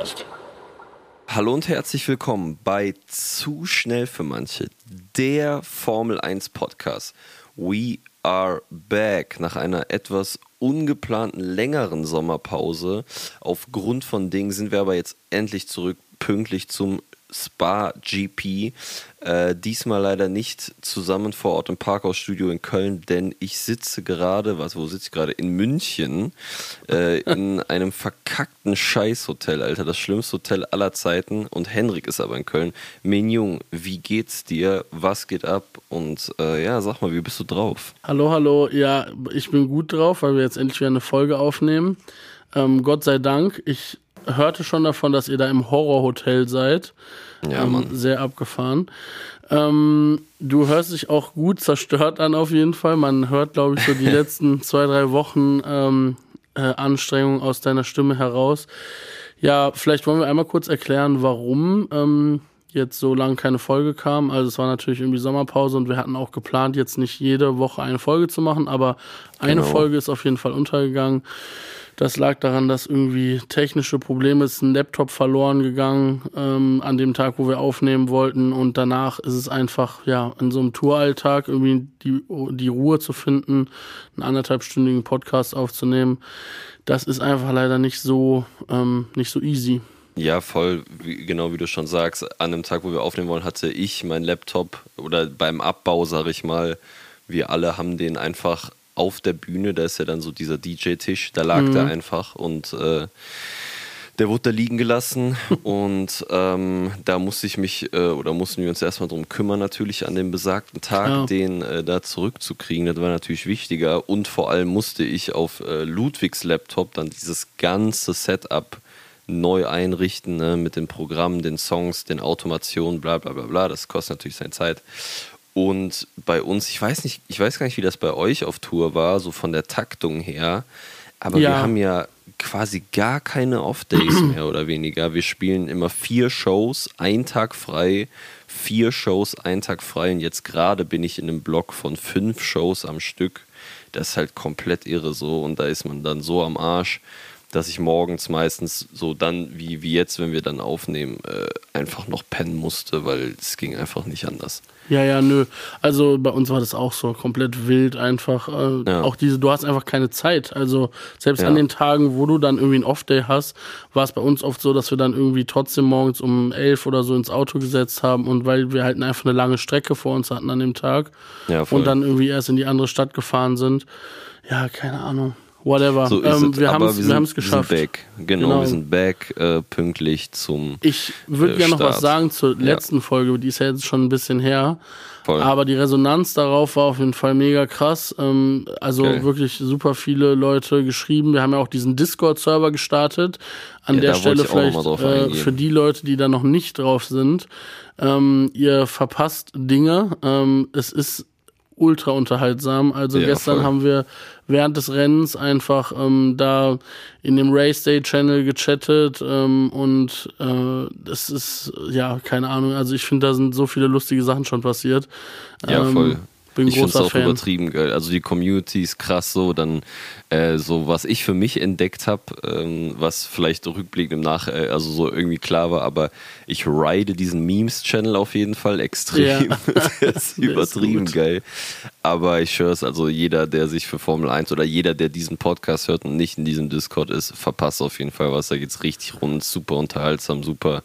der Formel 1 Podcast. Hallo und herzlich willkommen bei Zu schnell für manche, der Formel 1 Podcast. We are back nach einer etwas ungeplanten längeren Sommerpause. Aufgrund von Dingen sind wir aber jetzt endlich zurück, pünktlich zum Spa GP. Äh, diesmal leider nicht zusammen vor Ort im Parkhausstudio in Köln, denn ich sitze gerade, was, wo sitze ich gerade? In München, äh, in einem verkackten Scheißhotel, Alter. Das schlimmste Hotel aller Zeiten. Und Henrik ist aber in Köln. Menjung, wie geht's dir? Was geht ab? Und äh, ja, sag mal, wie bist du drauf? Hallo, hallo. Ja, ich bin gut drauf, weil wir jetzt endlich wieder eine Folge aufnehmen. Ähm, Gott sei Dank. Ich hörte schon davon, dass ihr da im Horrorhotel seid. Ja, ähm, Mann. Sehr abgefahren. Ähm, du hörst dich auch gut zerstört an, auf jeden Fall. Man hört, glaube ich, so die letzten zwei, drei Wochen ähm, äh, Anstrengung aus deiner Stimme heraus. Ja, vielleicht wollen wir einmal kurz erklären, warum ähm, jetzt so lange keine Folge kam. Also es war natürlich irgendwie Sommerpause und wir hatten auch geplant, jetzt nicht jede Woche eine Folge zu machen, aber eine Genau. Folge ist auf jeden Fall untergegangen. Das lag daran, dass irgendwie technische Probleme ist, ein Laptop verloren gegangen ähm, an dem Tag, wo wir aufnehmen wollten. Und danach ist es einfach, ja, in so einem Touralltag irgendwie die, die Ruhe zu finden, einen anderthalbstündigen Podcast aufzunehmen. Das ist einfach leider nicht so, ähm, nicht so easy. Ja, voll, wie, genau wie du schon sagst. An dem Tag, wo wir aufnehmen wollen, hatte ich meinen Laptop oder beim Abbau, sag ich mal, wir alle haben den einfach auf der Bühne, da ist ja dann so dieser DJ-Tisch, da lag der einfach und äh, der wurde da liegen gelassen und ähm, da musste ich mich äh, oder mussten wir uns erstmal drum kümmern, natürlich an dem besagten Tag, Ja. den äh, da zurückzukriegen. Das war natürlich wichtiger und vor allem musste ich auf äh, Ludwigs Laptop dann dieses ganze Setup neu einrichten ne, mit den Programmen, den Songs, den Automationen, bla bla bla bla. Das kostet natürlich seine Zeit. Und bei uns, ich weiß nicht, ich weiß gar nicht, wie das bei euch auf Tour war, so von der Taktung her. Aber wir Ja. haben ja quasi gar keine Off-Days mehr oder weniger. Wir spielen immer vier Shows, ein Tag frei, vier Shows, ein Tag frei. Und jetzt gerade bin ich in einem Block von fünf Shows am Stück. Das ist halt komplett irre so. Und da ist man dann so am Arsch, dass ich morgens meistens so dann, wie, wie jetzt, wenn wir dann aufnehmen, äh, einfach noch pennen musste, weil es ging einfach nicht anders. Ja, ja, nö. Also bei uns war das auch so komplett wild einfach. Äh, Ja. Auch diese, du hast einfach keine Zeit. Also selbst Ja. an den Tagen, wo du dann irgendwie einen Off-Day hast, war es bei uns oft so, dass wir dann irgendwie trotzdem morgens um elf oder so ins Auto gesetzt haben und weil wir halt einfach eine lange Strecke vor uns hatten an dem Tag Ja, voll. und dann irgendwie erst in die andere Stadt gefahren sind. Ja, keine Ahnung. Whatever. So ähm, wir haben es geschafft. Wir sind back. Genau, Genau. wir sind back äh, pünktlich zum. Ich würde äh, gerne noch was sagen zur Ja. letzten Folge, die ist ja jetzt schon ein bisschen her. Voll. Aber die Resonanz darauf war auf jeden Fall mega krass. Ähm, also Geil. wirklich super viele Leute geschrieben. Wir haben ja auch diesen Discord-Server gestartet. An Ja, der Stelle vielleicht äh, für die Leute, die da noch nicht drauf sind. Ähm, ihr verpasst Dinge. Ähm, es ist ultra unterhaltsam. Also Ja, gestern voll. haben wir während des Rennens einfach ähm, da in dem Race Day Channel gechattet ähm, und äh, das ist ja keine Ahnung. Also ich finde, da sind so viele lustige Sachen schon passiert. Ja, Ähm, voll. Bin ich finde es auch Fan. übertrieben geil. Also die Community ist krass so. Dann äh, so, was ich für mich entdeckt habe, ähm, was vielleicht rückblickend im Nach, äh, also so irgendwie klar war, aber ich ride diesen Memes-Channel auf jeden Fall extrem. Ja. Der ist ist übertrieben gut. geil. Aber ich schwöre es, also jeder, der sich für Formel 1 oder jeder, der diesen Podcast hört und nicht in diesem Discord ist, verpasst auf jeden Fall was. Da geht's richtig rund, super unterhaltsam, super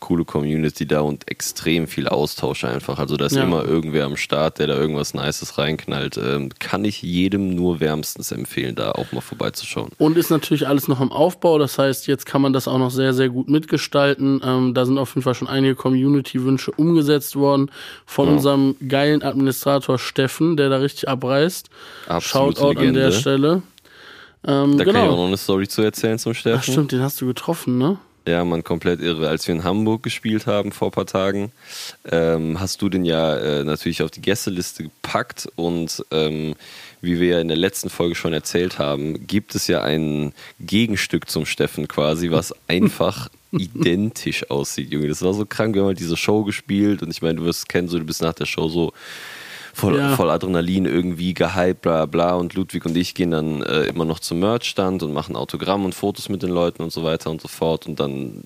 coole Community da und extrem viel Austausch einfach. Also da ist Ja. immer irgendwer am Start, der da irgendwas Nices reinknallt. Ähm, kann ich jedem nur wärmstens empfehlen, da auch mal vorbeizuschauen. Und ist natürlich alles noch im Aufbau. Das heißt, jetzt kann man das auch noch sehr, sehr gut mitgestalten. Ähm, da sind auf jeden Fall schon einige Community-Wünsche umgesetzt worden von Ja. unserem geilen Administrator Steffen, der da richtig abreißt. Absolute Shoutout an Legende. der Stelle. Ähm, Da kann ich auch genau. noch eine Story zu erzählen zum Steffen. Ach stimmt, den hast du getroffen, ne? Ja, man, komplett irre. Als wir in Hamburg gespielt haben vor ein paar Tagen, ähm, hast du den ja äh, natürlich auf die Gästeliste gepackt und ähm, wie wir ja in der letzten Folge schon erzählt haben, gibt es ja ein Gegenstück zum Steffen quasi, was einfach identisch aussieht, Junge. Das war so krank. Wir haben halt diese Show gespielt und ich meine, du wirst es kennen, so du bist nach der Show so voll, Ja. voll Adrenalin irgendwie gehypt, bla bla. Und Ludwig und ich gehen dann äh, immer noch zum Merchstand und machen Autogramm und Fotos mit den Leuten und so weiter und so fort. Und dann,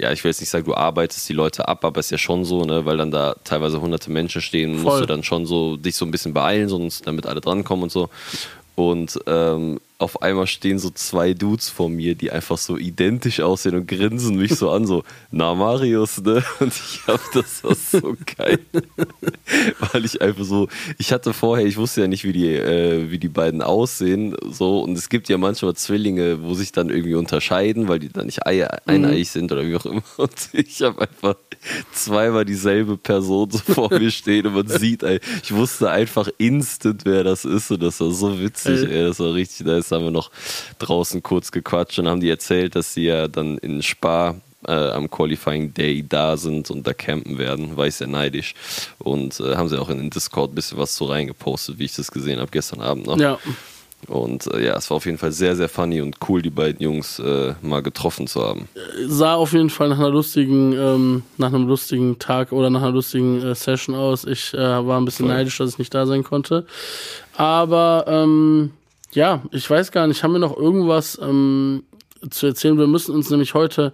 ja, ich will jetzt nicht sagen, du arbeitest die Leute ab, aber ist ja schon so, ne, weil dann da teilweise hunderte Menschen stehen, musst Voll. du dann schon so dich so ein bisschen beeilen, sonst damit alle drankommen und so. Und ähm, auf einmal stehen so zwei Dudes vor mir, die einfach so identisch aussehen und grinsen mich so an, so, na Marius, ne? Und ich hab das war so geil. Weil ich einfach so, ich hatte vorher, ich wusste ja nicht, wie die, äh, wie die beiden aussehen, so, und es gibt ja manchmal Zwillinge, wo sich dann irgendwie unterscheiden, weil die dann nicht ei- eineiig sind oder wie auch immer. Und ich habe einfach zweimal dieselbe Person so vor mir stehen und man sieht, ey, ich wusste einfach instant, wer das ist und das war so witzig, Ey. ey, das war richtig nice. Da haben wir noch draußen kurz gequatscht und haben die erzählt, dass sie ja dann in Spa äh, am Qualifying Day da sind und da campen werden, war ich sehr neidisch. Und äh, haben sie auch in den Discord ein bisschen was so reingepostet, wie ich das gesehen habe gestern Abend noch. Ja, Und äh, ja, es war auf jeden Fall sehr, sehr funny und cool, die beiden Jungs äh, mal getroffen zu haben. sah auf jeden Fall nach einer lustigen, ähm, nach einem lustigen Tag oder nach einer lustigen äh, Session aus. Ich äh, war ein bisschen Voll. neidisch, dass ich nicht da sein konnte. Aber ähm, ja, ich weiß gar nicht, haben wir noch irgendwas ähm, zu erzählen? Wir müssen uns nämlich heute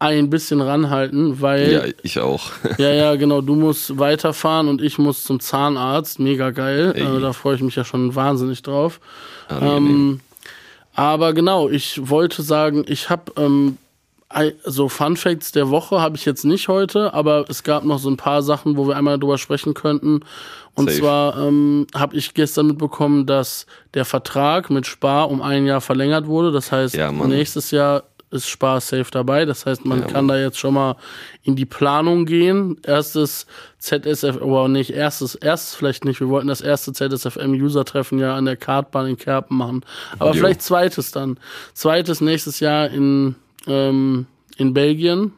ein bisschen ranhalten, weil Ja, ich auch. ja, ja, genau. Du musst weiterfahren und ich muss zum Zahnarzt. Mega geil. Äh, da freue ich mich ja schon wahnsinnig drauf. Angenehm. Ähm, aber genau, ich wollte sagen, ich habe ähm, so Fun Facts der Woche habe ich jetzt nicht heute, aber es gab noch so ein paar Sachen, wo wir einmal drüber sprechen könnten. Und Safe. zwar ähm, habe ich gestern mitbekommen, dass der Vertrag mit Spar um ein Jahr verlängert wurde. Das heißt, Ja, Mann. nächstes Jahr ist Spar safe dabei. Das heißt, man Ja, kann da jetzt schon mal in die Planung gehen. Erstes ZSF, aber nicht erstes, erstes vielleicht nicht. Wir wollten das erste ZSFM-User-Treffen ja an der Kartbahn in Kerpen machen. Aber Jo. vielleicht zweites dann. Zweites nächstes Jahr in, ähm, in Belgien.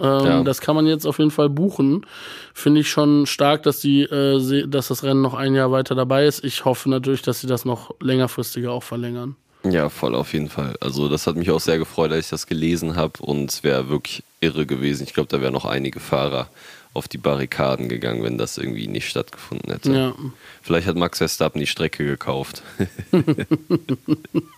Ähm, Ja. Das kann man jetzt auf jeden Fall buchen. Finde ich schon stark, dass die, äh, dass das Rennen noch ein Jahr weiter dabei ist. Ich hoffe natürlich, dass sie das noch längerfristiger auch verlängern. Ja, voll auf jeden Fall. Also das hat mich auch sehr gefreut, als ich das gelesen habe und es wäre wirklich irre gewesen. Ich glaube, da wären noch einige Fahrer auf die Barrikaden gegangen, wenn das irgendwie nicht stattgefunden hätte. Ja. Vielleicht hat Max Verstappen die Strecke gekauft.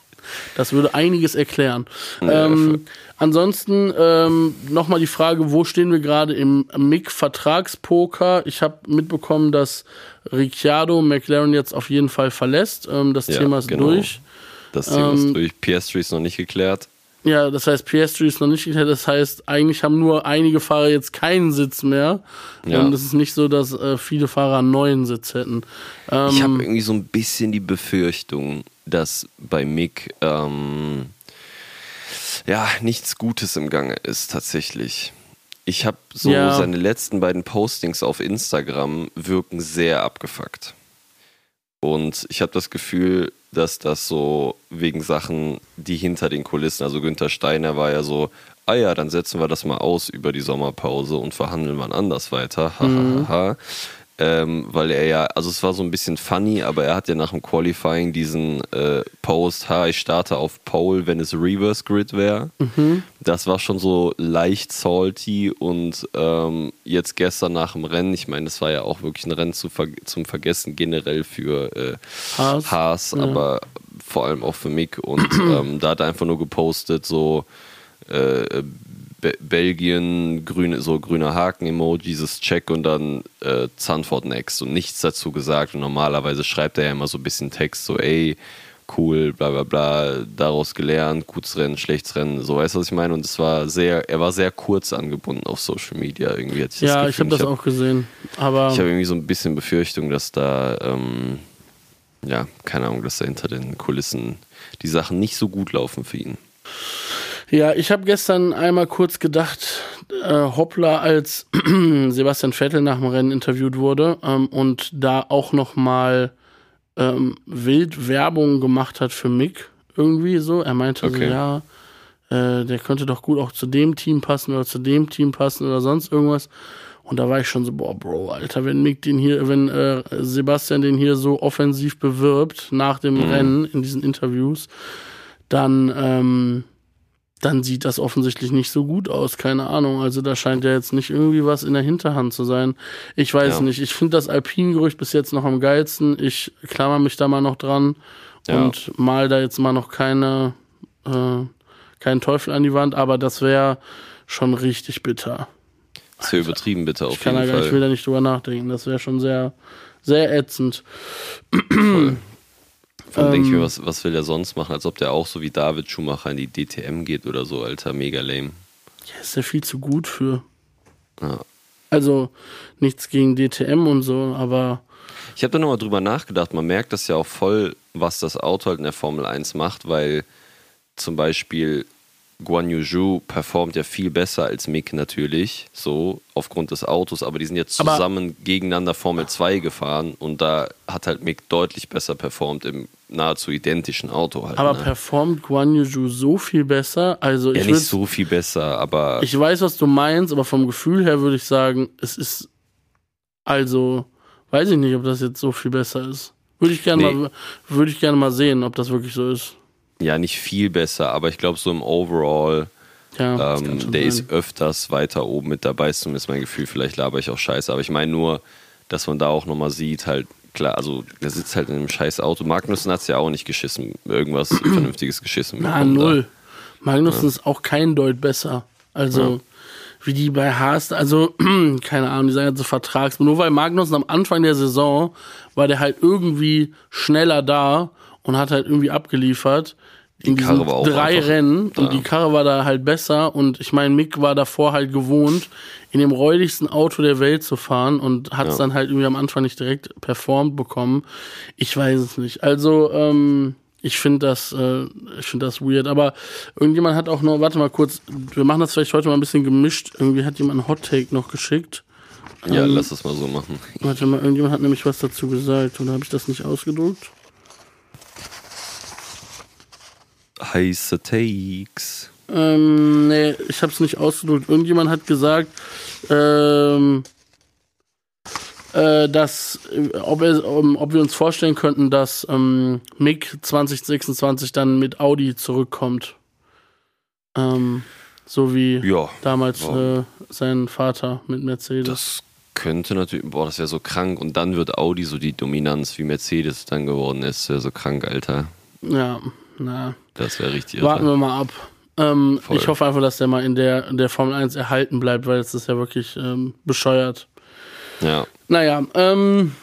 Das würde einiges erklären. Ja, ähm, ansonsten ähm, nochmal die Frage, wo stehen wir gerade im MIG-Vertragspoker? Ich habe mitbekommen, dass Ricciardo McLaren jetzt auf jeden Fall verlässt. Ähm, das Ja, Thema ist genau. durch. Das Thema ist Ähm, durch. Piastri ist noch nicht geklärt. Ja, das heißt, PS3 ist noch nicht geklärt. Das heißt, eigentlich haben nur einige Fahrer jetzt keinen Sitz mehr. Ja. Und es ist nicht so, dass äh, viele Fahrer einen neuen Sitz hätten. Ähm, Ich habe irgendwie so ein bisschen die Befürchtung, dass bei Mick ähm, ja nichts Gutes im Gange ist tatsächlich. Ich habe so Ja. seine letzten beiden Postings auf Instagram wirken sehr abgefuckt. Und ich habe das Gefühl, dass das so wegen Sachen, die hinter den Kulissen, also Günther Steiner war ja so, ah ja, dann setzen wir das mal aus über die Sommerpause und verhandeln wann anders weiter. Ha, ha, ha, ha. Ähm, weil er ja, also es war so ein bisschen funny, aber er hat ja nach dem Qualifying diesen äh, Post, ha, ich starte auf Pole, wenn es Reverse Grid wäre. Das war schon so leicht salty und ähm, jetzt gestern nach dem Rennen, ich meine, das war ja auch wirklich ein Rennen zu ver zum Vergessen generell für äh, Haas. Haas, aber vor allem auch für Mick und ähm, da hat er einfach nur gepostet, so äh, Be Belgien, grüne, so grüner Haken-Emoji, dieses Check und dann äh, Zandvoort next und nichts dazu gesagt. Und normalerweise schreibt er ja immer so ein bisschen Text, so ey, cool, bla bla bla, daraus gelernt, gutes Rennen, schlechtes Rennen, so weißt du, was ich meine? Und es war sehr, er war sehr kurz angebunden auf Social Media, irgendwie ich ja, Gefühl. ich habe das hab- auch gesehen. Aber ich habe irgendwie so ein bisschen Befürchtung, dass da, ähm, ja, keine Ahnung, dass da hinter den Kulissen die Sachen nicht so gut laufen für ihn. Ja, ich habe gestern einmal kurz gedacht, äh, Hoppla, als Sebastian Vettel nach dem Rennen interviewt wurde ähm, und da auch noch mal ähm, wild Werbung gemacht hat für Mick irgendwie so. Er meinte so, Okay. ja, äh, der könnte doch gut auch zu dem Team passen oder zu dem Team passen oder sonst irgendwas. Und da war ich schon so, boah, Bro, Alter, wenn Mick den hier, wenn äh, Sebastian den hier so offensiv bewirbt nach dem Rennen in diesen Interviews, dann ähm, dann sieht das offensichtlich nicht so gut aus. Keine Ahnung. Also da scheint ja jetzt nicht irgendwie was in der Hinterhand zu sein. Ich weiß Ja. nicht. Ich finde das Alpin-Gerücht bis jetzt noch am geilsten. Ich klammer mich da mal noch dran Ja. und mal da jetzt mal noch keine, äh, keinen Teufel an die Wand. Aber das wäre schon richtig bitter. Ist ja übertrieben bitte auf Ich kann da jeden gar, ich will Fall. da nicht drüber nachdenken. Das wäre schon sehr, sehr ätzend. Vor allem denke ich mir, ähm, was, was will der sonst machen? Als ob der auch so wie David Schumacher in die DTM geht oder so, Alter, mega lame. Ja, ist ja viel zu gut für. Ja. Also nichts gegen DTM und so, aber Ich habe da nochmal drüber nachgedacht. Man merkt das ja auch voll, was das Auto halt in der Formel 1 macht, weil zum Beispiel Guan Yu Zhou performt ja viel besser als Mick natürlich, so aufgrund des Autos, aber die sind jetzt Aber- zusammen gegeneinander Formel 2 gefahren und da hat halt Mick deutlich besser performt im nahezu identischen Auto halt. aber ne? performt Guan Yu Zhou so viel besser? Also ja, ich nicht so viel besser, aber Ich weiß, was du meinst, aber vom Gefühl her würde ich sagen, es ist also, weiß ich nicht, ob das jetzt so viel besser ist. Würde ich gerne Nee. mal, würde ich gerne mal sehen, ob das wirklich so ist. Ja, nicht viel besser, aber ich glaube so im Overall, Ja, ähm, der sein. ist öfters weiter oben mit dabei, ist zumindest mein Gefühl, vielleicht laber ich auch scheiße, aber ich meine nur, dass man da auch nochmal sieht, halt, klar, also der sitzt halt in einem scheiß Auto. Magnussen hat es ja auch nicht geschissen, irgendwas Vernünftiges geschissen. Na, bekommen da. null. Magnussen ist auch kein Deut besser. Also, wie die bei Haas, also, keine Ahnung, dieser ganze Vertrags. Nur weil Magnussen am Anfang der Saison war der halt irgendwie schneller da und hat halt irgendwie abgeliefert. In Karre war auch drei einfach Rennen und die Karre war da halt besser und ich meine, Mick war davor halt gewohnt, in dem räudigsten Auto der Welt zu fahren und hat es Ja. dann halt irgendwie am Anfang nicht direkt performt bekommen. Ich weiß es nicht. Also, ähm, ich finde das, äh, ich finde das weird. Aber irgendjemand hat auch noch, warte mal kurz, wir machen das vielleicht heute mal ein bisschen gemischt. Irgendwie hat jemand einen Hot Take noch geschickt. Ja, Ähm, lass es mal so machen. Warte mal, irgendjemand hat nämlich was dazu gesagt. Oder habe ich das nicht ausgedruckt? Heiße Takes. Ähm, nee, ich habe es nicht ausgedrückt. Irgendjemand hat gesagt, ähm, äh, dass, ob, er, um, ob wir uns vorstellen könnten, dass ähm, Mick 2026 dann mit Audi zurückkommt. Ähm, so wie Ja, damals äh, sein Vater mit Mercedes. das könnte natürlich, boah, das wäre so krank. Und dann wird Audi so die Dominanz, wie Mercedes dann geworden ist. Wäre so krank, Alter. ja, na, Das wäre richtig warten irre. wir mal ab. Ähm, ich hoffe einfach, dass der mal in der, in der Formel 1 erhalten bleibt, weil es ist ja wirklich ähm, bescheuert. Ja, Naja, ähm,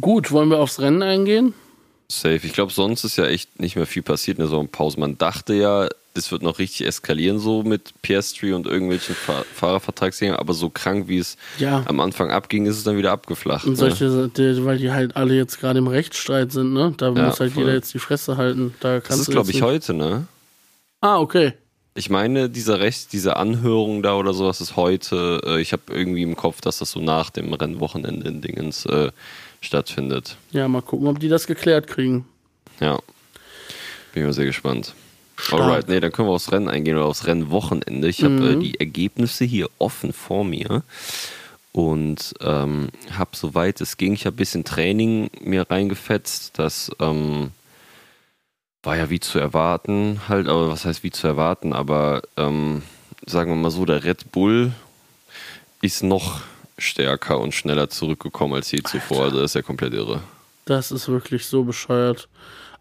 gut, wollen wir aufs Rennen eingehen? safe. Ich glaube, sonst ist ja echt nicht mehr viel passiert in der Sommerpause. Man dachte ja, das wird noch richtig eskalieren, so mit Piastri und irgendwelchen Fahr Fahrervertragsgängen, aber so krank, wie es Ja. am Anfang abging, ist es dann wieder abgeflacht. Und Ne? solche, die, weil die halt alle jetzt gerade im Rechtsstreit sind, ne? Da Ja, muss halt voll. jeder jetzt die Fresse halten. Da Das ist, glaube ich, nicht- heute, ne? Ah, okay. Ich meine, dieser Recht, diese Anhörung da oder sowas ist heute. Äh, ich habe irgendwie im Kopf, dass das so nach dem Rennwochenende in Dingens äh, stattfindet. Ja, mal gucken, ob die das geklärt kriegen. Ja. Bin mal sehr gespannt. Stark. Alright, nee, dann können wir aufs Rennen eingehen oder aufs Rennwochenende. Ich habe Mhm. äh, die Ergebnisse hier offen vor mir und ähm, habe soweit es ging, ich habe ein bisschen Training mir reingefetzt. Das ähm, war ja wie zu erwarten, halt, aber was heißt wie zu erwarten, aber ähm, sagen wir mal so, der Red Bull ist noch stärker und schneller zurückgekommen als je zuvor. Also das ist ja komplett irre. Das ist wirklich so bescheuert.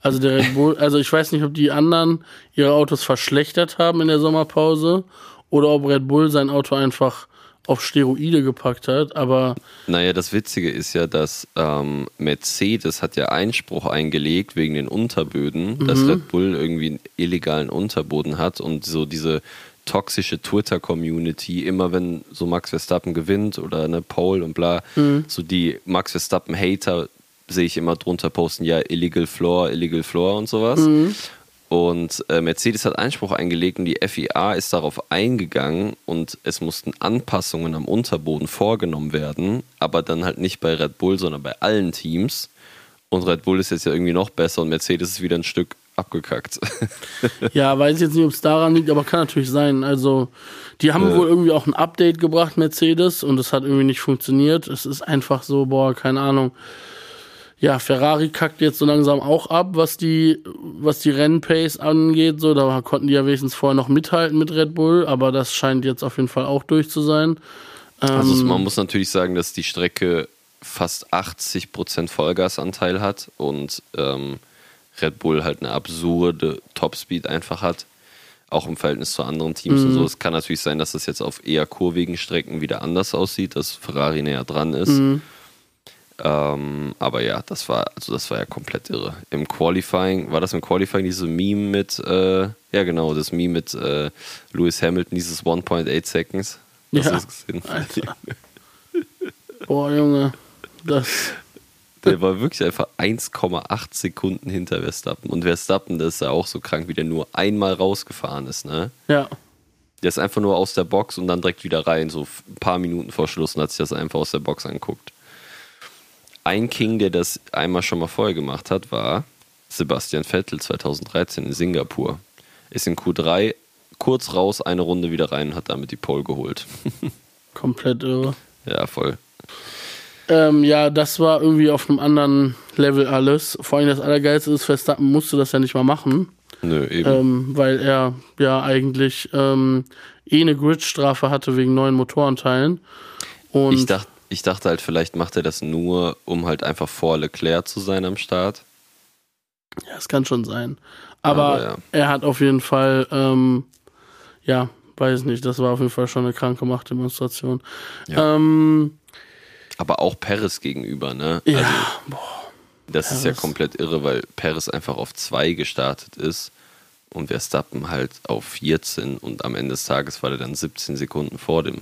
Also der Red Bull, also ich weiß nicht, ob die anderen ihre Autos verschlechtert haben in der Sommerpause oder ob Red Bull sein Auto einfach auf Steroide gepackt hat, aber Naja, das Witzige ist ja, dass ähm, Mercedes hat ja Einspruch eingelegt wegen den Unterböden, dass Red Bull irgendwie einen illegalen Unterboden hat und so diese toxische Twitter-Community, immer wenn so Max Verstappen gewinnt oder eine Pole und bla, so die Max Verstappen-Hater sehe ich immer drunter posten, ja, illegal floor, illegal floor und sowas. Und äh, Mercedes hat Einspruch eingelegt und die FIA ist darauf eingegangen und es mussten Anpassungen am Unterboden vorgenommen werden, aber dann halt nicht bei Red Bull, sondern bei allen Teams. Und Red Bull ist jetzt ja irgendwie noch besser und Mercedes ist wieder ein Stück abgekackt. Ja, weiß ich jetzt nicht, ob es daran liegt, aber kann natürlich sein. Also, die haben Äh. wohl irgendwie auch ein Update gebracht, Mercedes, und es hat irgendwie nicht funktioniert. Es ist einfach so, boah, keine Ahnung. Ja, Ferrari kackt jetzt so langsam auch ab, was die, was die Rennpace angeht. So, da konnten die ja wenigstens vorher noch mithalten mit Red Bull, aber das scheint jetzt auf jeden Fall auch durch zu sein. Also Ähm, man muss natürlich sagen, dass die Strecke fast 80% Vollgasanteil hat und ähm, Red Bull halt eine absurde Topspeed einfach hat. Auch im Verhältnis zu anderen Teams Mhm. und so. Es kann natürlich sein, dass das jetzt auf eher kurvigen Strecken wieder anders aussieht, dass Ferrari näher dran ist. Mhm. Ähm, aber ja, das war, also das war ja komplett irre. Im Qualifying, war das im Qualifying diese Meme mit, äh, ja genau, das Meme mit äh, Lewis Hamilton, dieses 1.8 Seconds. Du Ja. das gesehen? Alter. Boah, Junge. Das, Der war wirklich einfach 1,8 Sekunden hinter Verstappen. Und Verstappen, das ist ja auch so krank, wie der nur einmal rausgefahren ist, ne? ja. Der ist einfach nur aus der Box und dann direkt wieder rein, so ein paar Minuten vor Schluss und hat sich das einfach aus der Box anguckt. Ein King, der das einmal schon mal vorher gemacht hat, war Sebastian Vettel 2013 in Singapur. Ist in Q3 kurz raus, eine Runde wieder rein und hat damit die Pole geholt. Komplett irre. ja, voll. Ähm, ja, das war irgendwie auf einem anderen Level alles. Vor allem das Allergeilste ist, Verstappen musste das ja nicht mal machen, Nö, eben. ähm, weil er ja eigentlich ähm, eh eine Gridstrafe hatte wegen neuen Motorenteilen. Und Ich dachte, ich dachte halt, vielleicht macht er das nur, um halt einfach vor Leclerc zu sein am Start. ja, es kann schon sein. Aber, Aber ja. er hat auf jeden Fall, ähm, ja, weiß nicht, das war auf jeden Fall schon eine kranke Machtdemonstration. Ja. Ähm, Aber auch Perez gegenüber, ne? ja, Also, boah, das ist ja komplett irre, weil Perez einfach auf 2 gestartet ist und Verstappen halt auf 14 und am Ende des Tages war der dann 17 Sekunden vor dem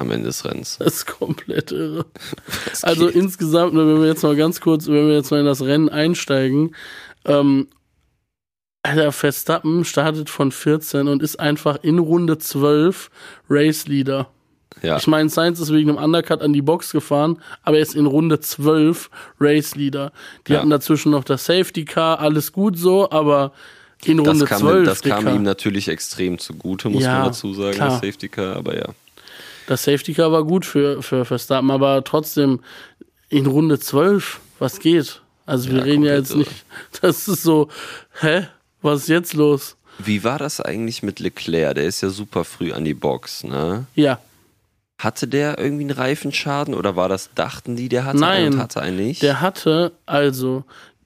am Ende des Rennens. das ist komplett irre. Also insgesamt, wenn wir jetzt mal ganz kurz, wenn wir jetzt mal in das Rennen einsteigen, ähm, Alter, Verstappen startet von 14 und ist einfach in Runde 12 Race Leader. ja, Ich meine, Sainz ist wegen einem Undercut an die Box gefahren, aber er ist in Runde 12 Race Leader. Die Ja. hatten dazwischen noch das Safety Car, alles gut so, aber in das, Runde kam, 12, das kam Dicker. ihm natürlich extrem zugute, muss Ja, man dazu sagen, klar. das Safety Car, aber ja. Das Safety Car war gut für, für Verstappen, aber trotzdem in Runde 12, was geht? Also wir Ja, reden ja jetzt nicht, das ist so, hä, was ist jetzt los? Wie war das eigentlich mit Leclerc? Der ist ja super früh an die Box, ne? Ja, Hatte der irgendwie einen Reifenschaden oder war das, dachten die, der hatte Nein, einen und hatte einen nicht? der hatte, also,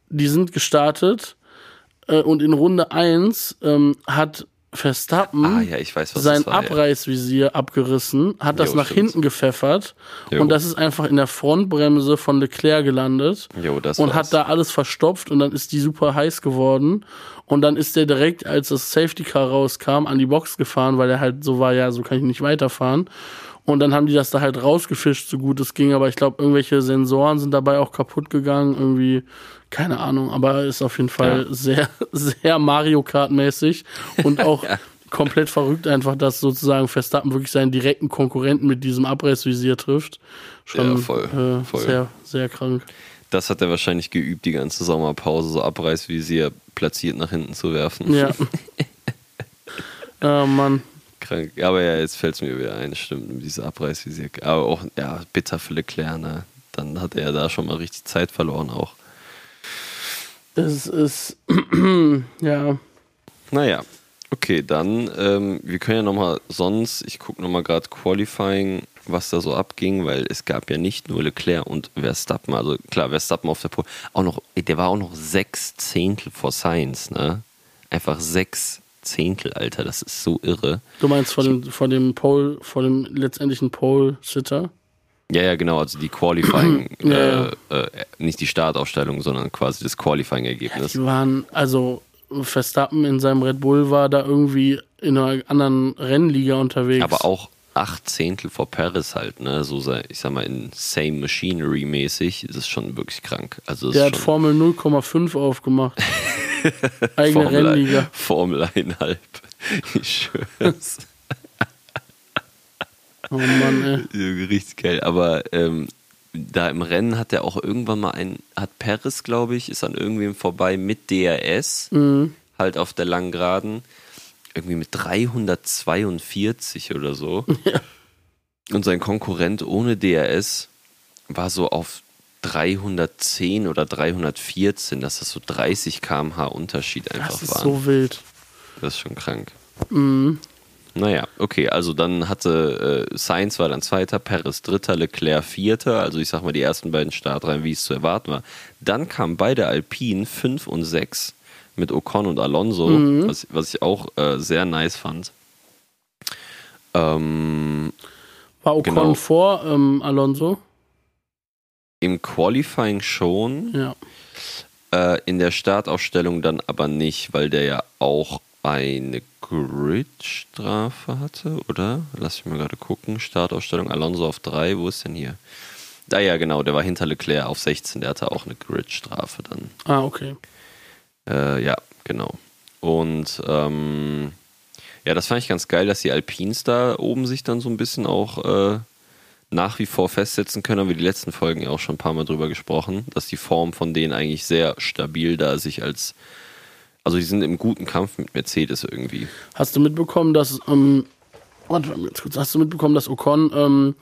die sind gestartet äh, und in Runde 1 ähm, hat Verstappen ah ja, weiß, sein war. ja. Abreißvisier abgerissen, hat das Jo, nach stimmt. hinten gepfeffert Jo. und das ist einfach in der Frontbremse von Leclerc gelandet. Jo, und war's. hat da alles verstopft und dann ist die super heiß geworden. Und dann ist der direkt, als das Safety Car rauskam, an die Box gefahren, weil er halt so war, ja, so kann ich nicht weiterfahren. Und dann haben die das da halt rausgefischt, so gut es ging. Aber ich glaube, irgendwelche Sensoren sind dabei auch kaputt gegangen. Irgendwie, keine Ahnung. Aber ist auf jeden Fall sehr, sehr Mario Kart-mäßig. Und auch komplett verrückt einfach, dass sozusagen Verstappen wirklich seinen direkten Konkurrenten mit diesem Abreißvisier trifft. Schon Ja, voll, äh, voll. sehr, sehr krank. Das hat er wahrscheinlich geübt, die ganze Sommerpause, so Abreißvisier platziert nach hinten zu werfen. Ja. Ah, Mann. Krank. Aber ja, jetzt fällt es mir wieder ein, stimmt, diese Abreißvisier. Aber auch, ja, bitter für Leclerc, ne? Dann hat er da schon mal richtig Zeit verloren auch. Das ist, ja. Naja, okay, dann, ähm, wir können ja nochmal sonst, ich gucke nochmal gerade Qualifying, was da so abging, weil es gab ja nicht nur Leclerc und Verstappen, also klar, Verstappen auf der Pole, auch noch, der war auch noch sechs Zehntel vor Science, ne? Einfach sechs Zehntel, Alter, das ist so irre. Du meinst vor dem, vor dem Pole, vor dem letztendlichen Pole-Sitter? Ja, ja, genau, also die Qualifying, Ja, äh, äh, nicht die Startaufstellung, sondern quasi das Qualifying-Ergebnis. Die waren, also Verstappen in seinem Red Bull war da irgendwie in einer anderen Rennliga unterwegs. Aber auch acht Zehntel vor Paris halt, ne? So sei, ich sag mal, in Same Machinery mäßig ist es schon wirklich krank. Also Der hat Formel 0,5 aufgemacht. Eigene Formel, Rennliga. Formel 1,5. Ich schwör's. Oh Mann, ey. Richtig geil. Aber ähm, da im Rennen hat er auch irgendwann mal ein, hat Paris, glaube ich, ist an irgendwem vorbei mit DRS, Mhm. halt auf der langen Geraden, irgendwie mit 342 oder so. Und sein Konkurrent ohne DRS war so auf 310 oder 314, dass das so 30 km/h Unterschied einfach Das ist waren. so wild. Das ist schon krank. Naja, okay, also dann hatte äh, Sainz war dann Zweiter, Perez Dritter, Leclerc Vierter, also ich sag mal die ersten beiden Startreihen, wie es zu erwarten war. Dann kamen beide Alpinen 5 und 6 mit Ocon und Alonso, was, was ich auch äh, sehr nice fand. Ähm, War Ocon Genau. vor ähm, Alonso? Im Qualifying schon, Ja. Äh, in der Startaufstellung dann aber nicht, weil der ja auch eine Grid-Strafe hatte, oder? Lass mich mal gerade gucken. Startaufstellung Alonso auf 3, wo ist denn hier? Da ja, genau, der war hinter Leclerc auf 16, der hatte auch eine Grid-Strafe dann. Ah, okay. Äh, ja, genau. Und ähm, ja, das fand ich ganz geil, dass die Alpins da oben sich dann so ein bisschen auch äh, nach wie vor festsetzen können. Haben wir die letzten Folgen ja auch schon ein paar Mal drüber gesprochen, dass die Form von denen eigentlich sehr stabil da sich als. Also, die sind im guten Kampf mit Mercedes irgendwie. Hast du mitbekommen, dass ähm, warte mal jetzt kurz, hast du mitbekommen, dass Ocon ähm,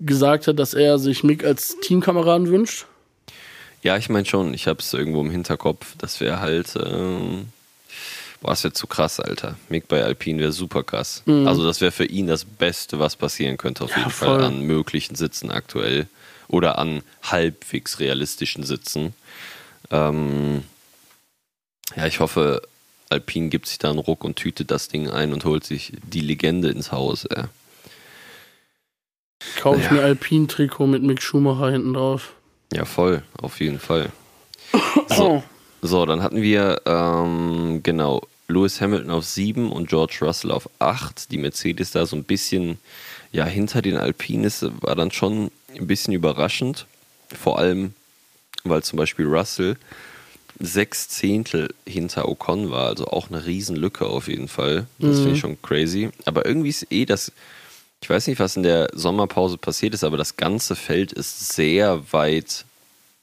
gesagt hat, dass er sich Mick als Teamkameraden wünscht? Ja, ich meine schon, ich habe es irgendwo im Hinterkopf. Das wäre halt. Ähm, boah, das wäre zu krass, Alter. Mick bei Alpine wäre super krass. Also, das wäre für ihn das Beste, was passieren könnte, auf Ja, jeden voll. Fall an möglichen Sitzen aktuell. Oder an halbwegs realistischen Sitzen. Ähm, ja, ich hoffe, Alpine gibt sich da einen Ruck und tütet das Ding ein und holt sich die Legende ins Haus. Ey. Kaufe ich Ja. mir Alpin-Trikot mit Mick Schumacher hinten drauf. Ja, voll, auf jeden Fall. So, so dann hatten wir, ähm, genau, Lewis Hamilton auf 7 und George Russell auf 8. Die Mercedes da so ein bisschen, ja, hinter den Alpinen ist, war dann schon ein bisschen überraschend. Vor allem, weil zum Beispiel Russell sechs Zehntel hinter Ocon war, also auch eine Riesenlücke auf jeden Fall. Das finde ich schon crazy. Aber irgendwie ist eh das, ich weiß nicht, was in der Sommerpause passiert ist, aber das ganze Feld ist sehr weit